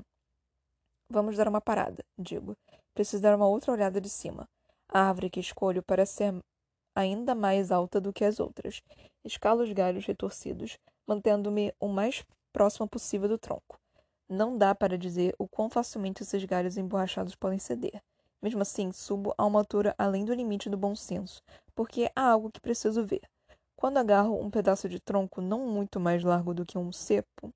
Vamos dar uma parada, digo. Preciso dar uma outra olhada de cima. A árvore que escolho parece ser ainda mais alta do que as outras. Escalo os galhos retorcidos, mantendo-me o mais próximo possível do tronco. Não dá para dizer o quão facilmente esses galhos emborrachados podem ceder. Mesmo assim, subo a uma altura além do limite do bom senso, porque há algo que preciso ver. Quando agarro um pedaço de tronco não muito mais largo do que um cepo,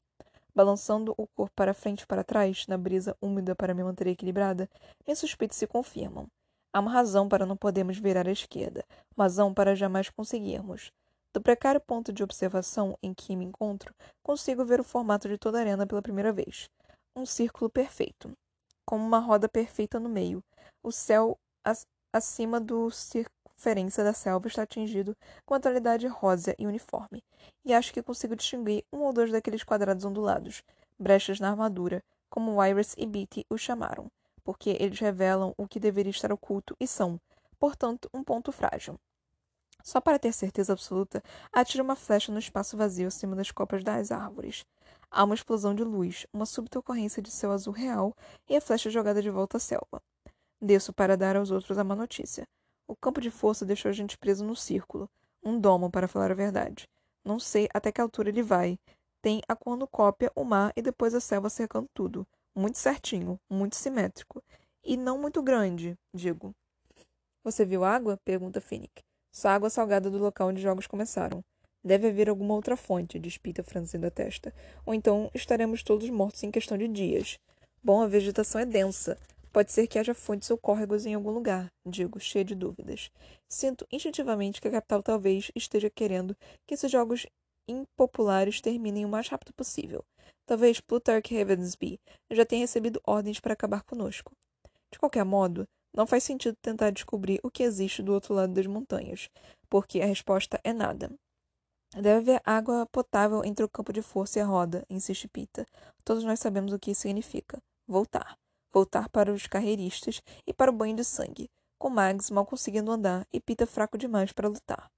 balançando o corpo para frente e para trás, na brisa úmida para me manter equilibrada, minhas suspeitas se confirmam. Há uma razão para não podermos virar à esquerda, uma razão para jamais conseguirmos. Do precário ponto de observação em que me encontro, consigo ver o formato de toda a arena pela primeira vez. Um círculo perfeito, como uma roda perfeita no meio. O céu acima do circunferência da selva está tingido com a tonalidade rosa e uniforme, e acho que consigo distinguir um ou dois daqueles quadrados ondulados, brechas na armadura, como Iris e Beatty os chamaram porque eles revelam o que deveria estar oculto e são, portanto, um ponto frágil. Só para ter certeza absoluta, atiro uma flecha no espaço vazio acima das copas das árvores. Há uma explosão de luz, uma súbita ocorrência de céu azul real e a flecha jogada de volta à selva. Desço para dar aos outros a má notícia. O campo de força deixou a gente preso no círculo. Um domo, para falar a verdade. Não sei até que altura ele vai. Tem a cornucópia, o mar e depois a selva cercando tudo muito certinho, muito simétrico. E não muito grande, digo. Você viu água? pergunta Finnick. Só água salgada do local onde os jogos começaram. Deve haver alguma outra fonte, diz Pita franzindo a testa. Ou então estaremos todos mortos em questão de dias. Bom, a vegetação é densa. Pode ser que haja fontes ou córregos em algum lugar, digo, cheio de dúvidas. Sinto instintivamente que a capital talvez esteja querendo que esses jogos impopulares terminem o mais rápido possível. Talvez Plutarch Ravensby já tenha recebido ordens para acabar conosco. De qualquer modo, não faz sentido tentar descobrir o que existe do outro lado das montanhas, porque a resposta é nada. Deve haver água potável entre o campo de força e a roda, insiste Pita. Todos nós sabemos o que isso significa. Voltar. Voltar para os carreiristas e para o banho de sangue, com Mags mal conseguindo andar e Pita fraco demais para lutar.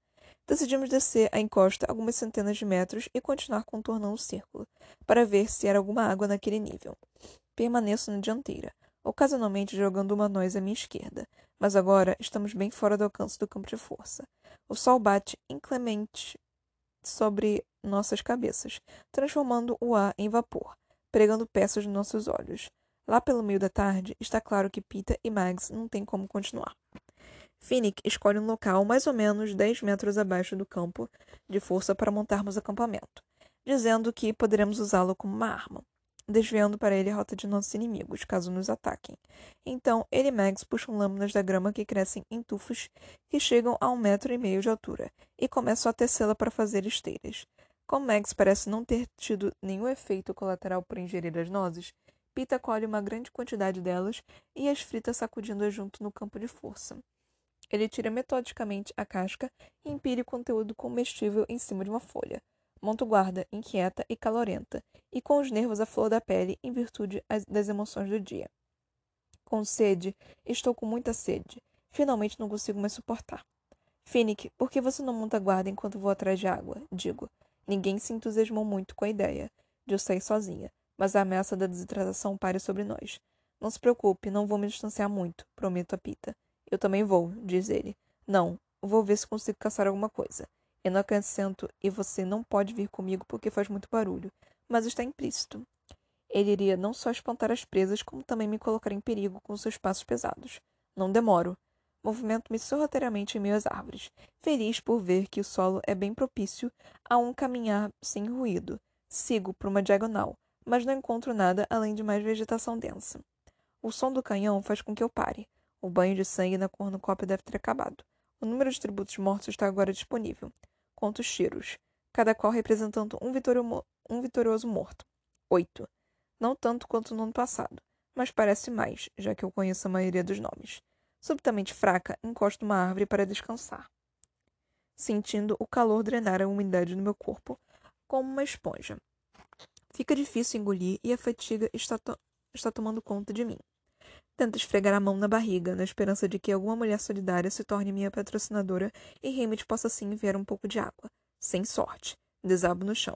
Decidimos descer a encosta algumas centenas de metros e continuar contornando o círculo, para ver se era alguma água naquele nível. Permaneço na dianteira, ocasionalmente jogando uma noz à minha esquerda, mas agora estamos bem fora do alcance do campo de força. O sol bate inclemente sobre nossas cabeças, transformando o ar em vapor, pregando peças nos nossos olhos. Lá pelo meio da tarde, está claro que Pita e Mags não têm como continuar. Finnick escolhe um local mais ou menos 10 metros abaixo do campo de força para montarmos acampamento, dizendo que poderemos usá-lo como uma arma, desviando para ele a rota de nossos inimigos, caso nos ataquem. Então, ele e Mags puxam lâminas da grama que crescem em tufos que chegam a um metro e meio de altura, e começam a tecê-la para fazer esteiras. Como Mags parece não ter tido nenhum efeito colateral por ingerir as nozes, Pita colhe uma grande quantidade delas e as frita sacudindo-as junto no campo de força. Ele tira metodicamente a casca e empilha o conteúdo comestível em cima de uma folha. Monto guarda, inquieta e calorenta, e com os nervos à flor da pele em virtude das emoções do dia. Com sede, estou com muita sede. Finalmente não consigo mais suportar. Finnick, por que você não monta guarda enquanto vou atrás de água? Digo. Ninguém se entusiasmou muito com a ideia de eu sair sozinha, mas a ameaça da desidratação pare sobre nós. Não se preocupe, não vou me distanciar muito, prometo a Pita. Eu também vou, diz ele. Não, vou ver se consigo caçar alguma coisa. Eu não acrescento, e você não pode vir comigo porque faz muito barulho, mas está implícito. Ele iria não só espantar as presas, como também me colocar em perigo com seus passos pesados. Não demoro. Movimento-me sorrateiramente em meio às árvores, feliz por ver que o solo é bem propício a um caminhar sem ruído. Sigo por uma diagonal, mas não encontro nada além de mais vegetação densa. O som do canhão faz com que eu pare. O banho de sangue na cornucópia deve ter acabado. O número de tributos mortos está agora disponível. Conto os tiros, cada qual representando um, vitorio um vitorioso morto. Oito. Não tanto quanto no ano passado, mas parece mais, já que eu conheço a maioria dos nomes. Subitamente fraca, encosto numa árvore para descansar, sentindo o calor drenar a umidade no meu corpo como uma esponja. Fica difícil engolir e a fatiga está, to está tomando conta de mim. Tento esfregar a mão na barriga, na esperança de que alguma mulher solidária se torne minha patrocinadora e Hammett possa assim enviar um pouco de água. Sem sorte. Desabo no chão.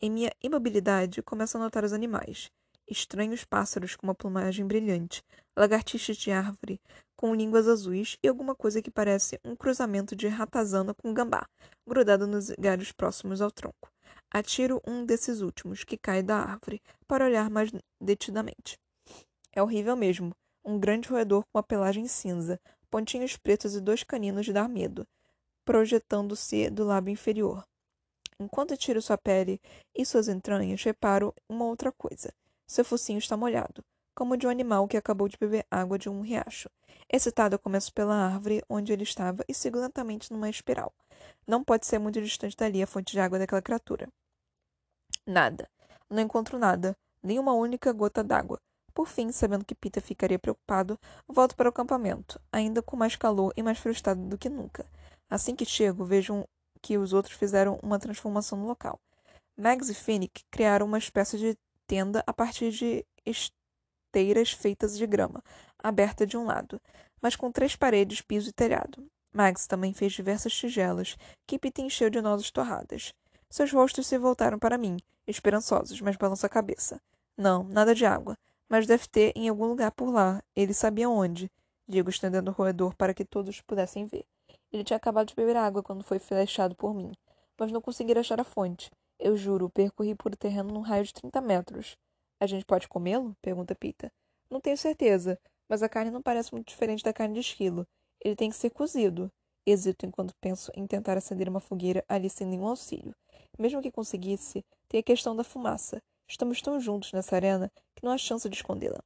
Em minha imobilidade, começo a notar os animais. estranhos pássaros com uma plumagem brilhante, lagartixas de árvore com línguas azuis e alguma coisa que parece um cruzamento de ratazana com gambá, grudado nos galhos próximos ao tronco. Atiro um desses últimos, que cai da árvore, para olhar mais detidamente. É horrível mesmo. Um grande roedor com uma pelagem cinza, pontinhos pretos e dois caninos de dar medo, projetando-se do lábio inferior. Enquanto tiro sua pele e suas entranhas, reparo uma outra coisa. Seu focinho está molhado, como de um animal que acabou de beber água de um riacho. Excitado, eu começo pela árvore onde ele estava e sigo lentamente numa espiral. Não pode ser muito distante dali a fonte de água daquela criatura. Nada. Não encontro nada, nem uma única gota d'água. Por fim, sabendo que Pita ficaria preocupado, volto para o acampamento, ainda com mais calor e mais frustrado do que nunca. Assim que chego, vejo que os outros fizeram uma transformação no local. Mags e Finnick criaram uma espécie de tenda a partir de esteiras feitas de grama, aberta de um lado, mas com três paredes, piso e telhado. Mags também fez diversas tigelas, que Pita encheu de nozes torradas. Seus rostos se voltaram para mim, esperançosos, mas balançou a cabeça. Não, nada de água. Mas deve ter em algum lugar por lá. Ele sabia onde. Digo, estendendo o roedor para que todos pudessem ver. Ele tinha acabado de beber água quando foi flechado por mim, mas não conseguira achar a fonte. Eu juro, percorri por o terreno num raio de trinta metros. A gente pode comê-lo? pergunta Pita. Não tenho certeza, mas a carne não parece muito diferente da carne de esquilo. Ele tem que ser cozido. Hesito enquanto penso em tentar acender uma fogueira ali sem nenhum auxílio. Mesmo que conseguisse, tem a questão da fumaça. Estamos tão juntos nessa arena que não há chance de escondê-la.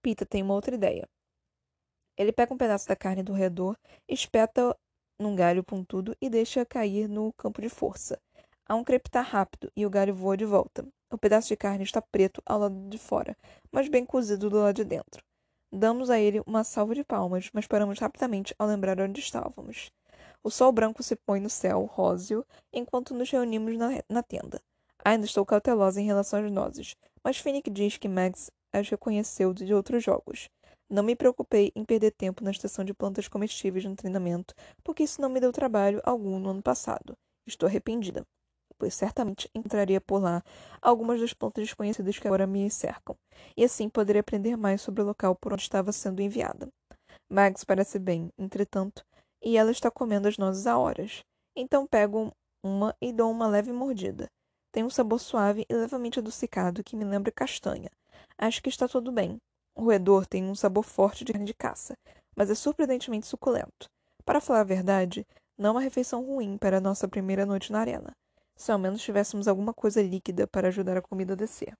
Pita tem uma outra ideia. Ele pega um pedaço da carne do roedor, espeta num galho pontudo e deixa cair no campo de força. Há um crepitar rápido e o galho voa de volta. O pedaço de carne está preto ao lado de fora, mas bem cozido do lado de dentro. Damos a ele uma salva de palmas, mas paramos rapidamente ao lembrar onde estávamos. O sol branco se põe no céu róseo enquanto nos reunimos na, na tenda. Ainda estou cautelosa em relação às nozes, mas Finnick diz que Max as reconheceu de outros jogos. Não me preocupei em perder tempo na estação de plantas comestíveis no treinamento, porque isso não me deu trabalho algum no ano passado. Estou arrependida, pois certamente encontraria por lá algumas das plantas desconhecidas que agora me cercam, e assim poderia aprender mais sobre o local por onde estava sendo enviada. Mags parece bem, entretanto, e ela está comendo as nozes há horas. Então pego uma e dou uma leve mordida. Tem um sabor suave e levemente adocicado que me lembra castanha. Acho que está tudo bem. O roedor tem um sabor forte de carne de caça, mas é surpreendentemente suculento. Para falar a verdade, não é uma refeição ruim para a nossa primeira noite na arena. Se ao menos tivéssemos alguma coisa líquida para ajudar a comida a descer.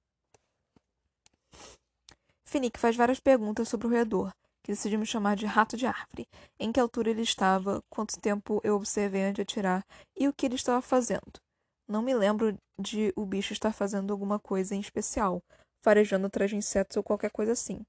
Finnick faz várias perguntas sobre o roedor, que decidiu me chamar de rato de árvore, em que altura ele estava, quanto tempo eu observei antes de atirar e o que ele estava fazendo. Não me lembro de o bicho estar fazendo alguma coisa em especial, farejando atrás de insetos ou qualquer coisa assim.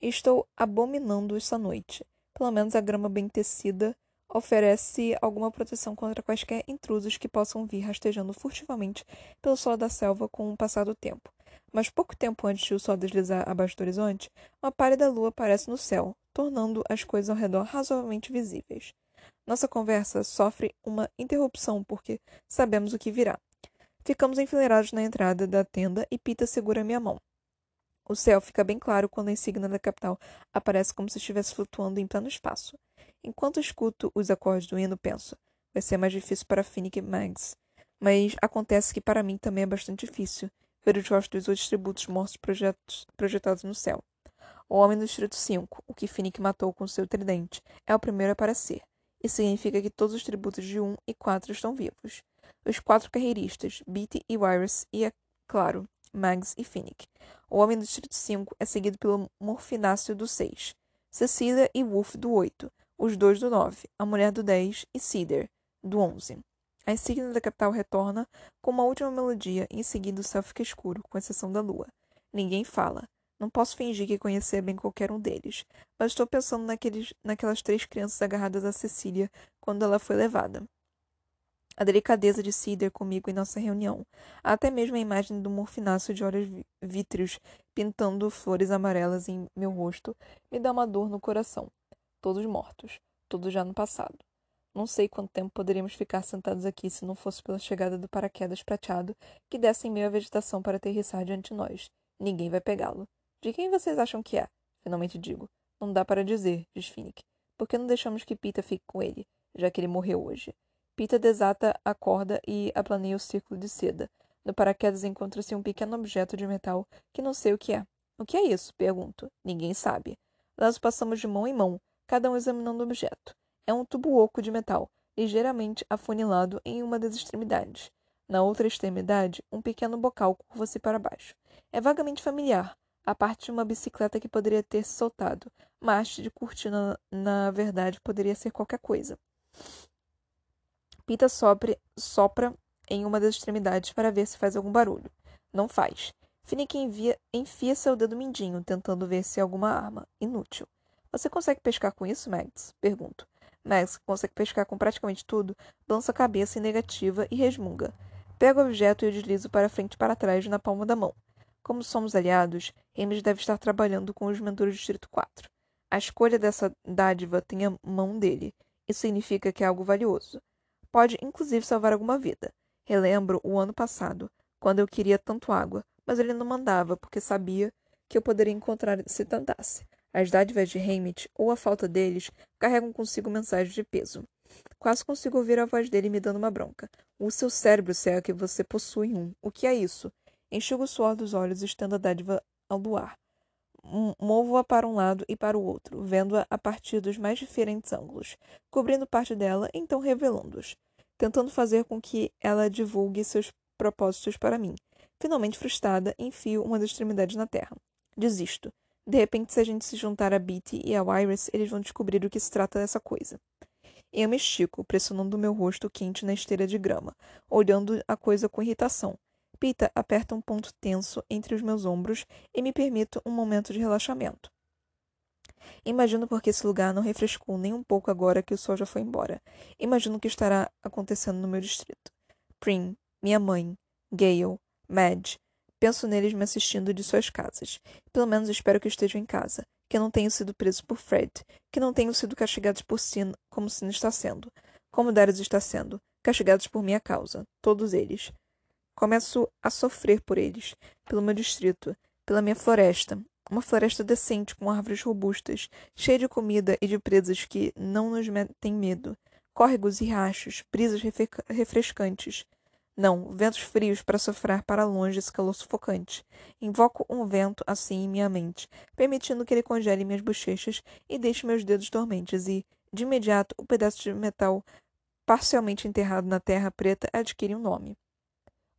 Estou abominando essa noite. Pelo menos a grama bem tecida oferece alguma proteção contra quaisquer intrusos que possam vir rastejando furtivamente pelo solo da selva com o passar do tempo. Mas pouco tempo antes de o sol deslizar abaixo do horizonte, uma pálida lua aparece no céu, tornando as coisas ao redor razoavelmente visíveis. Nossa conversa sofre uma interrupção porque sabemos o que virá. Ficamos enfileirados na entrada da tenda e Pita segura minha mão. O céu fica bem claro quando a insígnia da capital aparece como se estivesse flutuando em pleno espaço. Enquanto escuto os acordes do hino, penso: vai ser mais difícil para Finnick e Mags. Mas acontece que para mim também é bastante difícil ver os rostos dos outros tributos mortos projetos, projetados no céu. O homem do Distrito 5, o que Finnick matou com seu tridente, é o primeiro a aparecer. Isso significa que todos os tributos de 1 e 4 estão vivos os quatro carreiristas, Beatty e Wyrus, e, é claro, Mags e Finnick. O Homem do Distrito 5 é seguido pelo Morfináceo do 6, Cecília e Wolf do 8, os dois do 9, a Mulher do 10 e Cedar, do 11. A insígnia da capital retorna com uma última melodia e em seguida o céu fica escuro, com exceção da lua. Ninguém fala. Não posso fingir que conhecer bem qualquer um deles, mas estou pensando naqueles, naquelas três crianças agarradas a Cecília quando ela foi levada a delicadeza de Cider comigo em nossa reunião, até mesmo a imagem do morfináceo de olhos vítreos pintando flores amarelas em meu rosto, me dá uma dor no coração. Todos mortos, todos já no passado. Não sei quanto tempo poderíamos ficar sentados aqui se não fosse pela chegada do paraquedas prateado que desce em meio à vegetação para aterrissar diante de nós. Ninguém vai pegá-lo. De quem vocês acham que é? Finalmente digo. Não dá para dizer, diz Finnick. Por que não deixamos que Pita fique com ele, já que ele morreu hoje? Pita desata a corda e aplaneia o círculo de seda. No paraquedas encontra-se um pequeno objeto de metal que não sei o que é. O que é isso? Pergunto. Ninguém sabe. Nós passamos de mão em mão, cada um examinando o objeto. É um tubo oco de metal, ligeiramente afunilado em uma das extremidades. Na outra extremidade, um pequeno bocal curva-se para baixo. É vagamente familiar, a parte de uma bicicleta que poderia ter se soltado, mas de cortina, na verdade, poderia ser qualquer coisa. Pita sopre, sopra em uma das extremidades para ver se faz algum barulho. Não faz. Finnick envia, enfia seu dedo mindinho, tentando ver se é alguma arma. Inútil. Você consegue pescar com isso, Max? Pergunto. Max, que consegue pescar com praticamente tudo, lança a cabeça em negativa e resmunga. Pego o objeto e o deslizo para frente e para trás na palma da mão. Como somos aliados, James deve estar trabalhando com os mentores do Distrito 4. A escolha dessa dádiva tem a mão dele. Isso significa que é algo valioso. Pode, inclusive, salvar alguma vida. Relembro o ano passado, quando eu queria tanto água, mas ele não mandava, porque sabia que eu poderia encontrar se tentasse. As dádivas de Hamit, ou a falta deles, carregam consigo mensagens de peso. Quase consigo ouvir a voz dele me dando uma bronca. O seu cérebro, se é que você possui um. O que é isso? Enxugo o suor dos olhos estendo a dádiva ao luar. Movo-a para um lado e para o outro, vendo-a a partir dos mais diferentes ângulos, cobrindo parte dela, então revelando-os, tentando fazer com que ela divulgue seus propósitos para mim. Finalmente frustrada, enfio uma das extremidades na terra. Desisto. De repente, se a gente se juntar a Beatty e ao Iris, eles vão descobrir o que se trata dessa coisa. Eu me estico, pressionando meu rosto quente na esteira de grama, olhando a coisa com irritação. Pita aperta um ponto tenso entre os meus ombros e me permite um momento de relaxamento. Imagino porque esse lugar não refrescou nem um pouco agora que o sol já foi embora. Imagino o que estará acontecendo no meu distrito. Prim, minha mãe, Gale, Madge. Penso neles me assistindo de suas casas. Pelo menos espero que estejam em casa. Que não tenham sido presos por Fred. Que não tenham sido castigados por Sin, como Sin está sendo. Como Darius está sendo. Castigados por minha causa. Todos eles. Começo a sofrer por eles. Pelo meu distrito. Pela minha floresta. Uma floresta decente, com árvores robustas, cheia de comida e de presas que não nos metem medo. Córregos e riachos, brisas refrescantes. Não, ventos frios para sofrer para longe esse calor sufocante. Invoco um vento assim em minha mente, permitindo que ele congele minhas bochechas e deixe meus dedos dormentes e, de imediato, o pedaço de metal parcialmente enterrado na terra preta adquire um nome.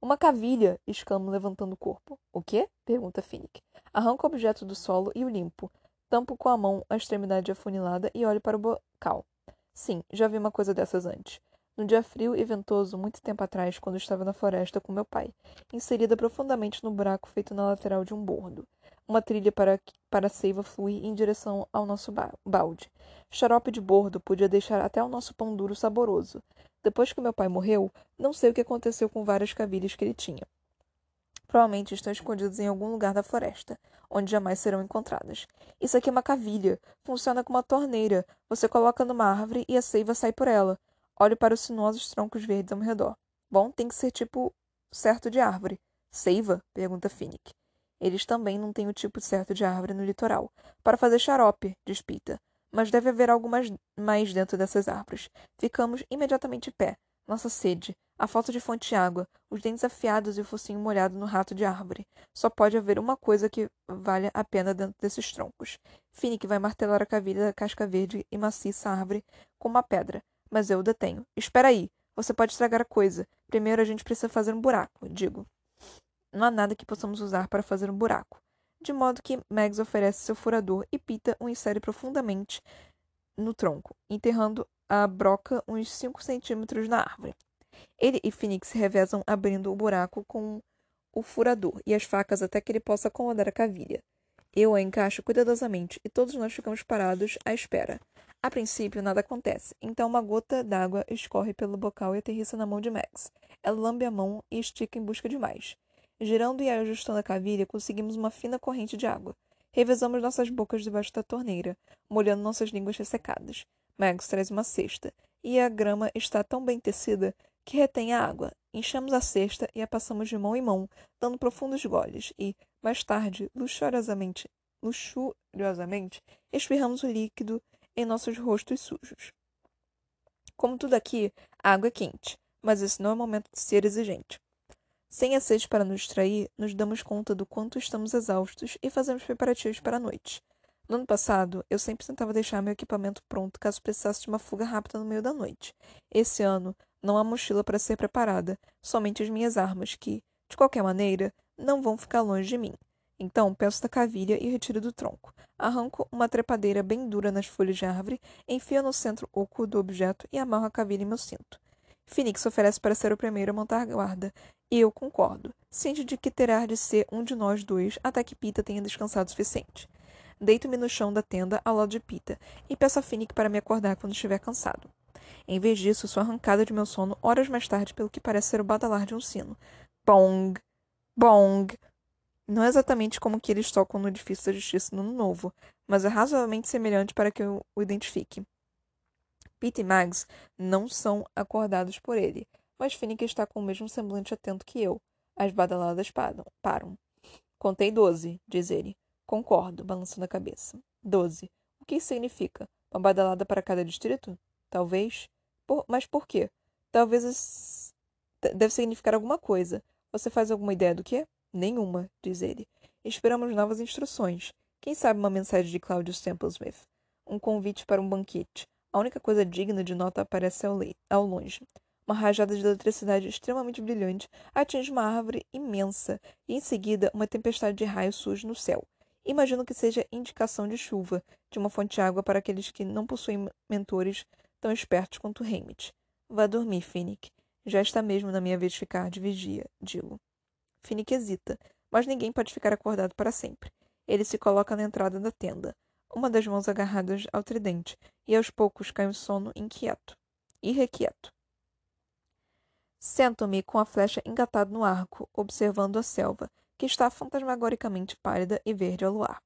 Uma cavilha! exclamo, levantando o corpo. O quê? pergunta Finnick. Arranco o objeto do solo e o limpo. Tampo com a mão a extremidade afunilada e olho para o bocal. Sim, já vi uma coisa dessas antes num dia frio e ventoso muito tempo atrás, quando estava na floresta com meu pai, inserida profundamente no buraco feito na lateral de um bordo. Uma trilha para, para a seiva fluir em direção ao nosso ba balde. Xarope de bordo podia deixar até o nosso pão duro saboroso. Depois que meu pai morreu, não sei o que aconteceu com várias cavilhas que ele tinha. Provavelmente estão escondidas em algum lugar da floresta, onde jamais serão encontradas. Isso aqui é uma cavilha. Funciona como uma torneira. Você coloca numa árvore e a seiva sai por ela. Olho para os sinuosos troncos verdes ao meu redor. Bom, tem que ser tipo certo de árvore. Seiva? pergunta Finnick. Eles também não têm o tipo certo de árvore no litoral. Para fazer xarope, diz Pita. Mas deve haver algo mais, mais dentro dessas árvores. Ficamos imediatamente de pé. Nossa sede, a falta de fonte de água, os dentes afiados e o focinho molhado no rato de árvore. Só pode haver uma coisa que valha a pena dentro desses troncos. Finnick vai martelar a cavilha da casca verde e maciça árvore com uma pedra mas eu o detenho. Espera aí, você pode estragar a coisa. Primeiro a gente precisa fazer um buraco, digo. Não há nada que possamos usar para fazer um buraco. De modo que Mags oferece seu furador e Pita o insere profundamente no tronco, enterrando a broca uns 5 centímetros na árvore. Ele e Phoenix revezam abrindo o buraco com o furador e as facas até que ele possa acomodar a cavilha. Eu a encaixo cuidadosamente e todos nós ficamos parados à espera. A princípio, nada acontece, então uma gota d'água escorre pelo bocal e aterrissa na mão de Max. Ela lambe a mão e estica em busca de mais. Girando e ajustando a cavilha, conseguimos uma fina corrente de água. Revezamos nossas bocas debaixo da torneira, molhando nossas línguas ressecadas. Max traz uma cesta, e a grama está tão bem tecida que retém a água. Enchemos a cesta e a passamos de mão em mão, dando profundos goles, e, Mais tarde, luxuriosamente, luxuriosamente, espirramos o líquido em nossos rostos sujos. Como tudo aqui, a água é quente, mas esse não é o momento de ser exigente. Sem a sede para nos distrair, nos damos conta do quanto estamos exaustos e fazemos preparativos para a noite. No ano passado, eu sempre tentava deixar meu equipamento pronto caso precisasse de uma fuga rápida no meio da noite. Esse ano, não há mochila para ser preparada, somente as minhas armas, que, de qualquer maneira, não vão ficar longe de mim. Então, peço da cavilha e retiro do tronco. Arranco uma trepadeira bem dura nas folhas de árvore, enfio no centro oco do objeto e amarro a cavilha em meu cinto. Phoenix oferece para ser o primeiro a montar guarda, eu concordo, ciente de que terá de ser um de nós dois até que Pita tenha descansado o suficiente. Deito-me no chão da tenda ao lado de Pita e peço a Phoenix para me acordar quando estiver cansado. Em vez disso, sou arrancada de meu sono horas mais tarde pelo que parece ser o badalar de um sino. Bong! Bong! Não é exatamente como que eles tocam no edifício da justiça no Ano Novo, mas é razoavelmente semelhante para que eu o identifique. Pete e Mags não são acordados por ele, mas Finnick está com o mesmo semblante atento que eu. As badaladas param. Contei doze, diz ele. Concordo, balançando a cabeça. Doze. O que isso significa? Uma badalada para cada distrito? Talvez. Por... Mas por quê? Talvez. Deve significar alguma coisa. Você faz alguma ideia do que? Nenhuma, diz ele. Esperamos novas instruções. Quem sabe uma mensagem de Claudius Templesmith? Um convite para um banquete. A única coisa digna de nota aparece ao, ao longe. Uma rajada de eletricidade extremamente brilhante atinge uma árvore imensa e, em seguida, uma tempestade de raios surge no céu. Imagino que seja indicação de chuva, de uma fonte de água para aqueles que não possuem mentores tão espertos quanto Hamid. Vá dormir, Finnick. Já está mesmo na minha vez de ficar de vigia, digo. Finnick hesita, mas ninguém pode ficar acordado para sempre. Ele se coloca na entrada da tenda uma das mãos agarradas ao tridente, e aos poucos cai um sono inquieto. Irrequieto. Sento-me com a flecha engatada no arco, observando a selva, que está fantasmagoricamente pálida e verde ao luar.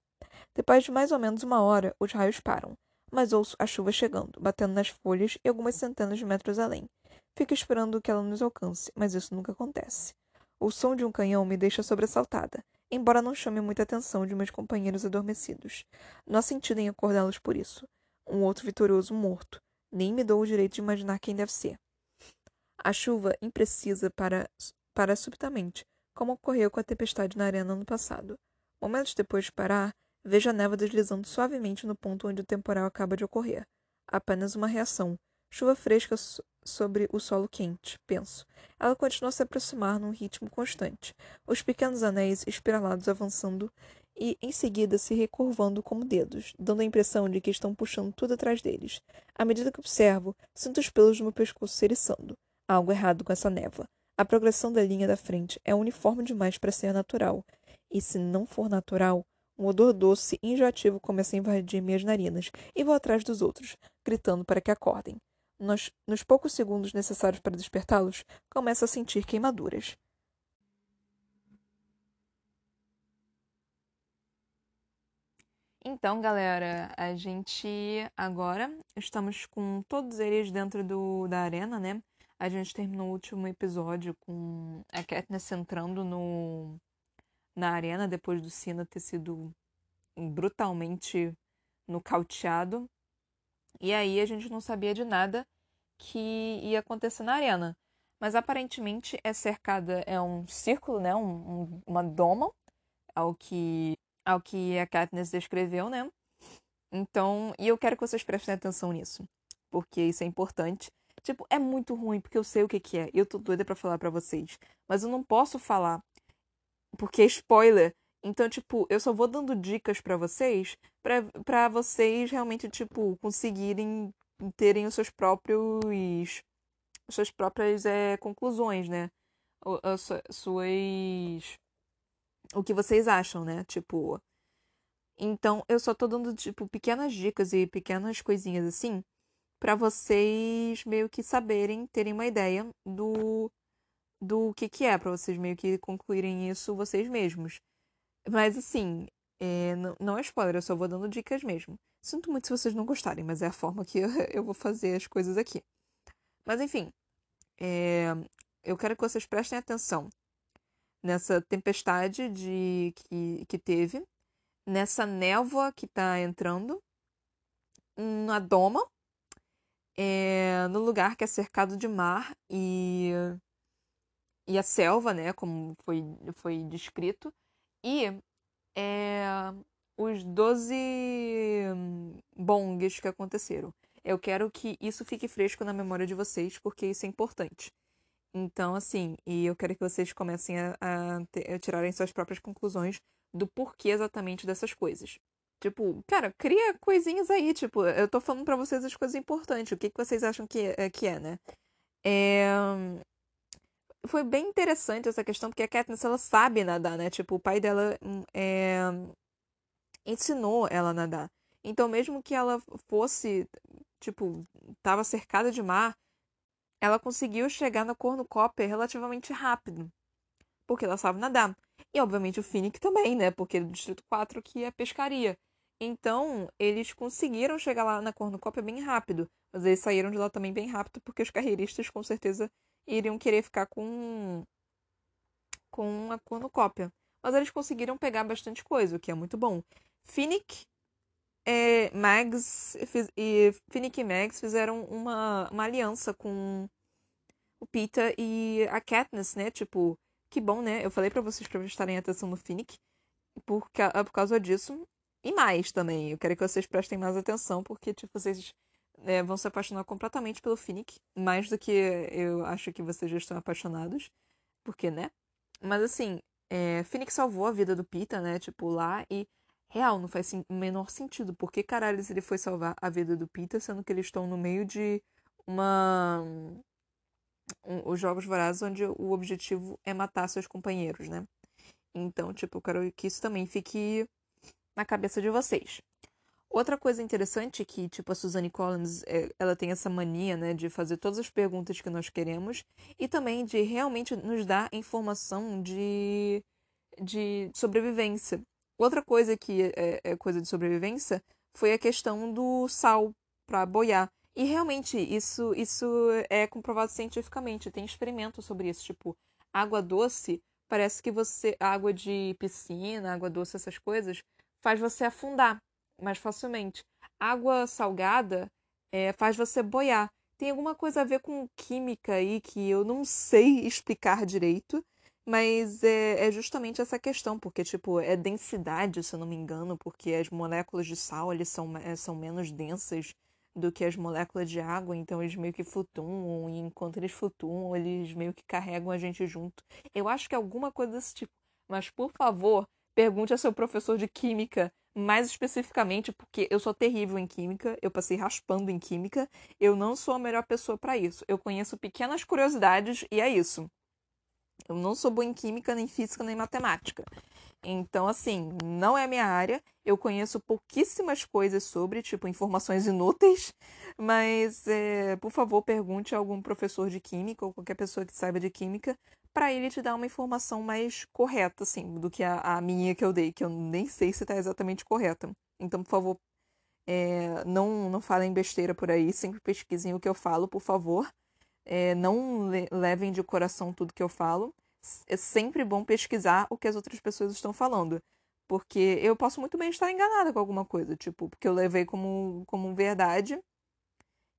Depois de mais ou menos uma hora, os raios param, mas ouço a chuva chegando, batendo nas folhas e algumas centenas de metros além. Fico esperando que ela nos alcance, mas isso nunca acontece. O som de um canhão me deixa sobressaltada, embora não chame muita atenção de meus companheiros adormecidos. Não há sentido em acordá-los por isso. Um outro vitorioso morto. Nem me dou o direito de imaginar quem deve ser. A chuva imprecisa para, para subitamente, como ocorreu com a tempestade na arena no passado. Momentos depois de parar, vejo a neva deslizando suavemente no ponto onde o temporal acaba de ocorrer. Apenas uma reação. Chuva fresca sobre o solo quente, penso. Ela continua a se aproximar num ritmo constante, os pequenos anéis espiralados avançando e, em seguida, se recurvando como dedos, dando a impressão de que estão puxando tudo atrás deles. À medida que observo, sinto os pelos do meu pescoço se eriçando. Algo errado com essa névoa. A progressão da linha da frente é uniforme demais para ser natural. E se não for natural, um odor doce e enjoativo começa a invadir minhas narinas e vou atrás dos outros, gritando para que acordem nos, nos poucos segundos necessários para despertá-los, começa a sentir queimaduras. Então, galera, a gente agora estamos com todos eles dentro do, da arena, né? A gente terminou o último episódio com a Katniss entrando no, na arena depois do Sina ter sido brutalmente nocauteado. E aí a gente não sabia de nada que ia acontecer na arena. Mas aparentemente é cercada, é um círculo, né? Um, um, uma doma, ao que, ao que a Katniss descreveu, né? Então, e eu quero que vocês prestem atenção nisso, porque isso é importante. Tipo, é muito ruim, porque eu sei o que, que é. Eu tô doida pra falar pra vocês. Mas eu não posso falar, porque é spoiler. Então, tipo, eu só vou dando dicas para vocês, para vocês realmente, tipo, conseguirem terem os seus próprios as suas próprias é, conclusões, né? As suas o que vocês acham, né? Tipo, então eu só tô dando tipo pequenas dicas e pequenas coisinhas assim para vocês meio que saberem, terem uma ideia do do que que é, para vocês meio que concluírem isso vocês mesmos. Mas assim, é, não, é spoiler, eu só vou dando dicas mesmo. Sinto muito se vocês não gostarem, mas é a forma que eu, vou fazer as coisas aqui. Mas enfim, é, eu quero que vocês prestem atenção nessa tempestade de que, que teve, nessa névoa que tá entrando, na doma, é, no lugar que é cercado de mar e, e a selva, né, como foi, foi descrito, e é, os 12 bongs que aconteceram. Eu quero que isso fique fresco na memória de vocês, porque isso é importante. Então, assim, e eu quero que vocês comecem a, a, a tirarem suas próprias conclusões do porquê exatamente dessas coisas. Tipo, cara, cria coisinhas aí, tipo, eu tô falando para vocês as coisas importantes, o que, que vocês acham que é, que é né? É... Foi bem interessante essa questão, porque a Katniss, ela sabe nadar, né? Tipo, o pai dela é... ensinou ela a nadar. Então, mesmo que ela fosse, tipo, tava cercada de mar, ela conseguiu chegar na cornucópia relativamente rápido, porque ela sabe nadar. E, obviamente, o Finnick também, né? Porque é do Distrito 4 que é pescaria. Então, eles conseguiram chegar lá na cornucópia bem rápido. Mas eles saíram de lá também bem rápido, porque os carreiristas com certeza iriam querer ficar com, com a cornucópia. Mas eles conseguiram pegar bastante coisa, o que é muito bom. Finnick é, Mags e Finnick e Mags fizeram uma, uma aliança com o Pita e a Katniss, né? Tipo, que bom, né? Eu falei para vocês prestarem atenção no Finnick por, por causa disso. E mais também, eu quero que vocês prestem mais atenção, porque, tipo, vocês é, vão se apaixonar completamente pelo Finnick, mais do que eu acho que vocês já estão apaixonados, porque, né? Mas, assim, é, Finnick salvou a vida do Pita, né? Tipo, lá, e, real, não faz o menor sentido. Por que caralho ele foi salvar a vida do Pita, sendo que eles estão no meio de uma... Um, os Jogos Vorazes, onde o objetivo é matar seus companheiros, né? Então, tipo, eu quero que isso também fique na cabeça de vocês. Outra coisa interessante é que, tipo, a Suzanne Collins, é, ela tem essa mania, né, de fazer todas as perguntas que nós queremos e também de realmente nos dar informação de, de sobrevivência. Outra coisa que é, é coisa de sobrevivência foi a questão do sal para boiar. E realmente isso, isso é comprovado cientificamente. Tem experimentos sobre isso. Tipo, água doce, parece que você. Água de piscina, água doce, essas coisas, faz você afundar mais facilmente. Água salgada é, faz você boiar. Tem alguma coisa a ver com química aí que eu não sei explicar direito, mas é, é, justamente essa questão, porque, tipo, é densidade, se eu não me engano, porque as moléculas de sal eles são, é, são menos densas do que as moléculas de água, então eles meio que flutuam, e enquanto eles flutuam, eles meio que carregam a gente junto. Eu acho que é alguma coisa desse tipo. Mas, por favor, Pergunte a seu professor de química, mais especificamente, porque eu sou terrível em química, eu passei raspando em química, eu não sou a melhor pessoa para isso. Eu conheço pequenas curiosidades e é isso. Eu não sou boa em química, nem física, nem matemática. Então, assim, não é a minha área. Eu conheço pouquíssimas coisas sobre, tipo, informações inúteis. Mas, é, por favor, pergunte a algum professor de química ou qualquer pessoa que saiba de química para ele te dar uma informação mais correta, assim, do que a, a minha que eu dei, que eu nem sei se está exatamente correta. Então, por favor, é, não, não falem besteira por aí, sempre pesquisem o que eu falo, por favor. É, não levem de coração tudo que eu falo. É sempre bom pesquisar o que as outras pessoas estão falando. Porque eu posso muito bem estar enganada com alguma coisa, tipo, porque eu levei como, como verdade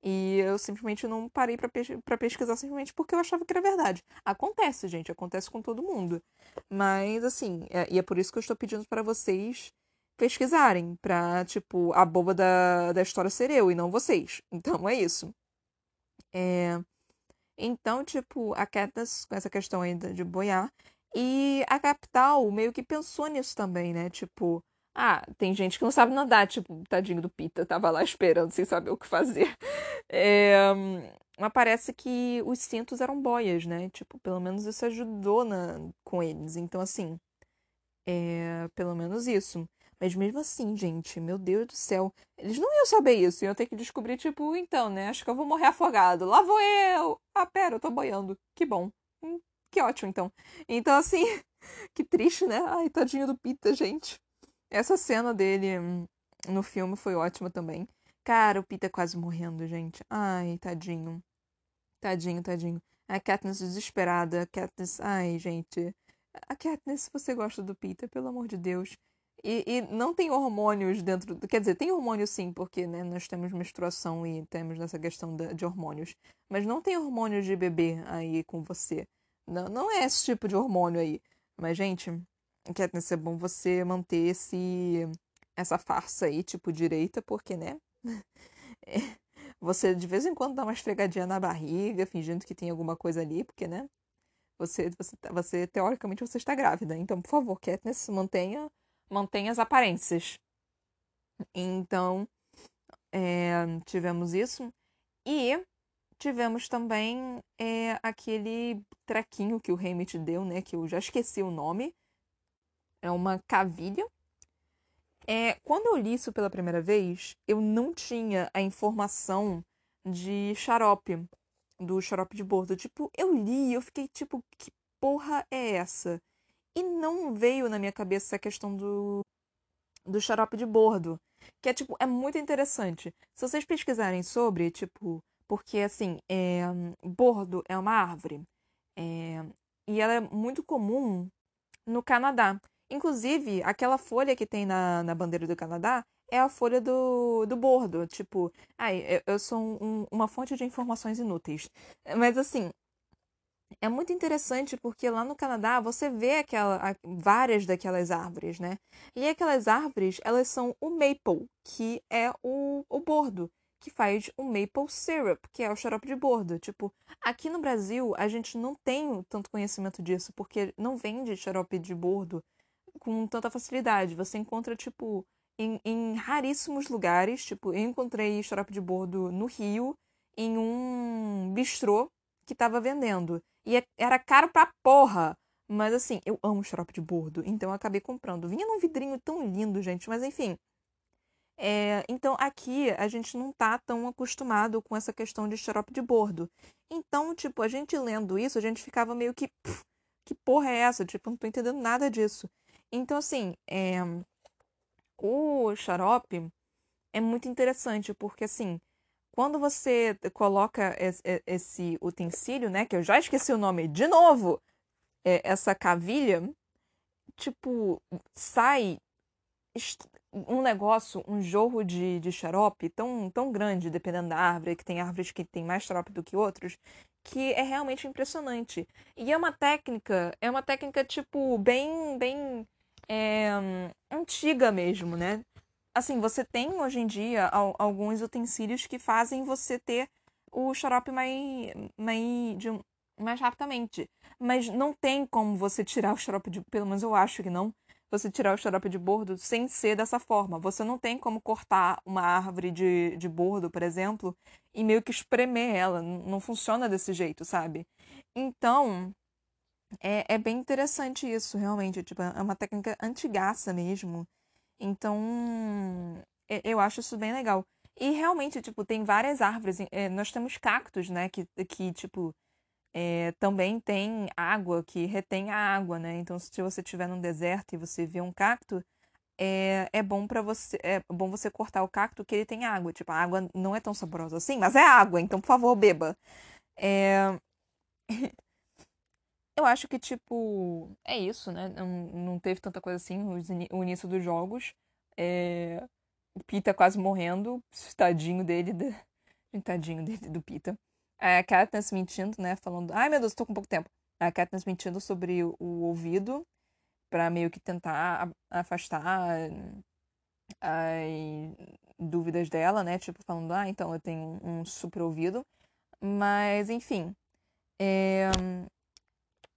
e eu simplesmente não parei para pes pesquisar simplesmente porque eu achava que era verdade. Acontece, gente, acontece com todo mundo. Mas, assim, é, e é por isso que eu estou pedindo para vocês pesquisarem, pra, tipo, a boba da, da história ser eu e não vocês. Então é isso. É... Então, tipo, a Katniss, com essa questão ainda de boiar, e a capital meio que pensou nisso também, né? Tipo, ah, tem gente que não sabe nadar, tipo, tadinho do Pita, tava lá esperando sem saber o que fazer. É, mas parece que os cintos eram boias, né? Tipo, pelo menos isso ajudou na, com eles. Então, assim, é, pelo menos isso. Mas mesmo assim, gente, meu Deus do céu, eles não iam saber isso, iam ter que descobrir, tipo, então, né? Acho que eu vou morrer afogado. Lá vou eu! Ah, pera, eu tô boiando. Que bom. Hum, que ótimo, então. Então, assim, que triste, né? Ai, tadinho do Pita, gente. Essa cena dele hum, no filme foi ótima também. Cara, o Peter quase morrendo, gente. Ai, tadinho. Tadinho, tadinho. A Katniss desesperada. A Katniss, ai, gente. A Katniss, se você gosta do Peter, pelo amor de Deus. E, e, não tem hormônios dentro do. Quer dizer, tem hormônio sim, porque né, nós temos menstruação e temos essa questão de, de hormônios. Mas não tem hormônio de bebê aí com você. Não, não é esse tipo de hormônio aí. Mas, gente, Katniss, é bom você manter esse, essa farsa aí, tipo, direita, porque, né? É, você de vez em quando dá uma esfregadinha na barriga, fingindo que tem alguma coisa ali, porque, né? Você, você, tá, você teoricamente, você está grávida. Então, por favor, Katniss, mantenha, mantenha as aparências. Então, é, tivemos isso. E tivemos também é, aquele trequinho que o Hamid deu, né? Que eu já esqueci o nome. É uma cavilha. É, quando eu li isso pela primeira vez, eu não tinha a informação de xarope do xarope de bordo. Tipo, eu li, eu fiquei tipo, que porra é essa? E não veio na minha cabeça a questão do, do xarope de bordo. Que é, tipo, é muito interessante. Se vocês pesquisarem sobre, tipo, porque, assim, é, bordo é uma árvore. É, e ela é muito comum no Canadá. Inclusive, aquela folha que tem na, na bandeira do Canadá é a folha do, do bordo. Tipo, ai, eu sou um, uma fonte de informações inúteis. Mas assim, é muito interessante porque lá no Canadá você vê aquela, várias daquelas árvores, né? E aquelas árvores, elas são o maple, que é o, o bordo, que faz o maple syrup, que é o xarope de bordo. Tipo, aqui no Brasil a gente não tem tanto conhecimento disso, porque não vende xarope de bordo com tanta facilidade. Você encontra, tipo, em, em raríssimos lugares. Tipo, eu encontrei xarope de bordo no Rio, em um bistrô que tava vendendo. E é, era caro pra porra. Mas assim, eu amo xarope de bordo, então eu acabei comprando. Vinha num vidrinho tão lindo, gente, mas enfim. É, então aqui a gente não tá tão acostumado com essa questão de xarope de bordo. Então, tipo, a gente lendo isso, a gente ficava meio que. Que porra é essa? Tipo, não tô entendendo nada disso. Então, assim, é, o xarope é muito interessante, porque assim, quando você coloca esse utensílio, né, que eu já esqueci o nome de novo, é, essa cavilha, tipo, sai um negócio, um jorro de, de xarope tão, tão grande, dependendo da árvore, que tem árvores que tem mais xarope do que outros, que é realmente impressionante. E é uma técnica, é uma técnica, tipo, bem, bem é, antiga mesmo, né? Assim, você tem hoje em dia alguns utensílios que fazem você ter o xarope mais, mais, de, mais rapidamente. Mas não tem como você tirar o xarope de. Pelo menos eu acho que não. Você tirar o xarope de bordo sem ser dessa forma. Você não tem como cortar uma árvore de, de bordo, por exemplo, e meio que espremer ela. Não funciona desse jeito, sabe? Então, é, é bem interessante isso, realmente. Tipo, é uma técnica antigaça mesmo. Então, eu acho isso bem legal. E realmente, tipo, tem várias árvores. É, nós temos cactos, né? Que, que tipo, é, também tem água, que retém a água, né? Então, se você estiver num deserto e você vê um cacto, é, é bom para você é bom você cortar o cacto que ele tem água. Tipo, a água não é tão saborosa assim, mas é água, então, por favor, beba. É... Eu acho que, tipo, é isso, né? Não, não teve tanta coisa assim o início dos jogos. É... O Pita quase morrendo, tadinho dele, de... tadinho dele do Pita. A Katniss mentindo, né? Falando, ai meu Deus, tô com pouco tempo. A Katniss mentindo sobre o ouvido, para meio que tentar afastar as dúvidas dela, né? Tipo, falando, ah, então eu tenho um super ouvido. Mas, enfim. É...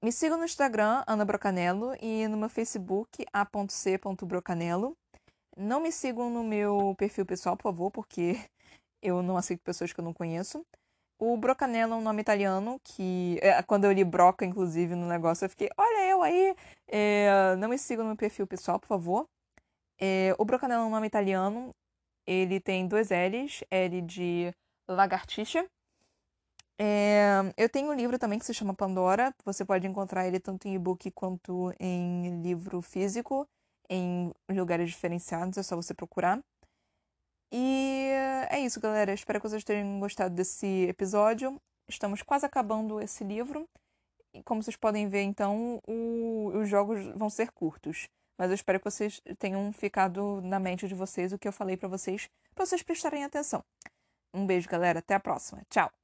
Me sigam no Instagram, Ana Brocanello, e no meu Facebook, a.c.brocanello. Não me sigam no meu perfil pessoal, por favor, porque eu não aceito pessoas que eu não conheço. O Brocanello é um nome italiano que, é, quando eu li Broca, inclusive, no negócio, eu fiquei, olha eu aí. É, não me sigam no meu perfil pessoal, por favor. É, o Brocanello é um nome italiano. Ele tem dois L's, L de lagartixa é, eu tenho um livro também que se chama Pandora. Você pode encontrar ele tanto em e-book quanto em livro físico, em lugares diferenciados, é só você procurar. E é isso, galera. Espero que vocês tenham gostado desse episódio. Estamos quase acabando esse livro. como vocês podem ver, então, o, os jogos vão ser curtos. Mas eu espero que vocês tenham ficado na mente de vocês o que eu falei para vocês, para vocês prestarem atenção. Um beijo, galera. Até a próxima. Tchau.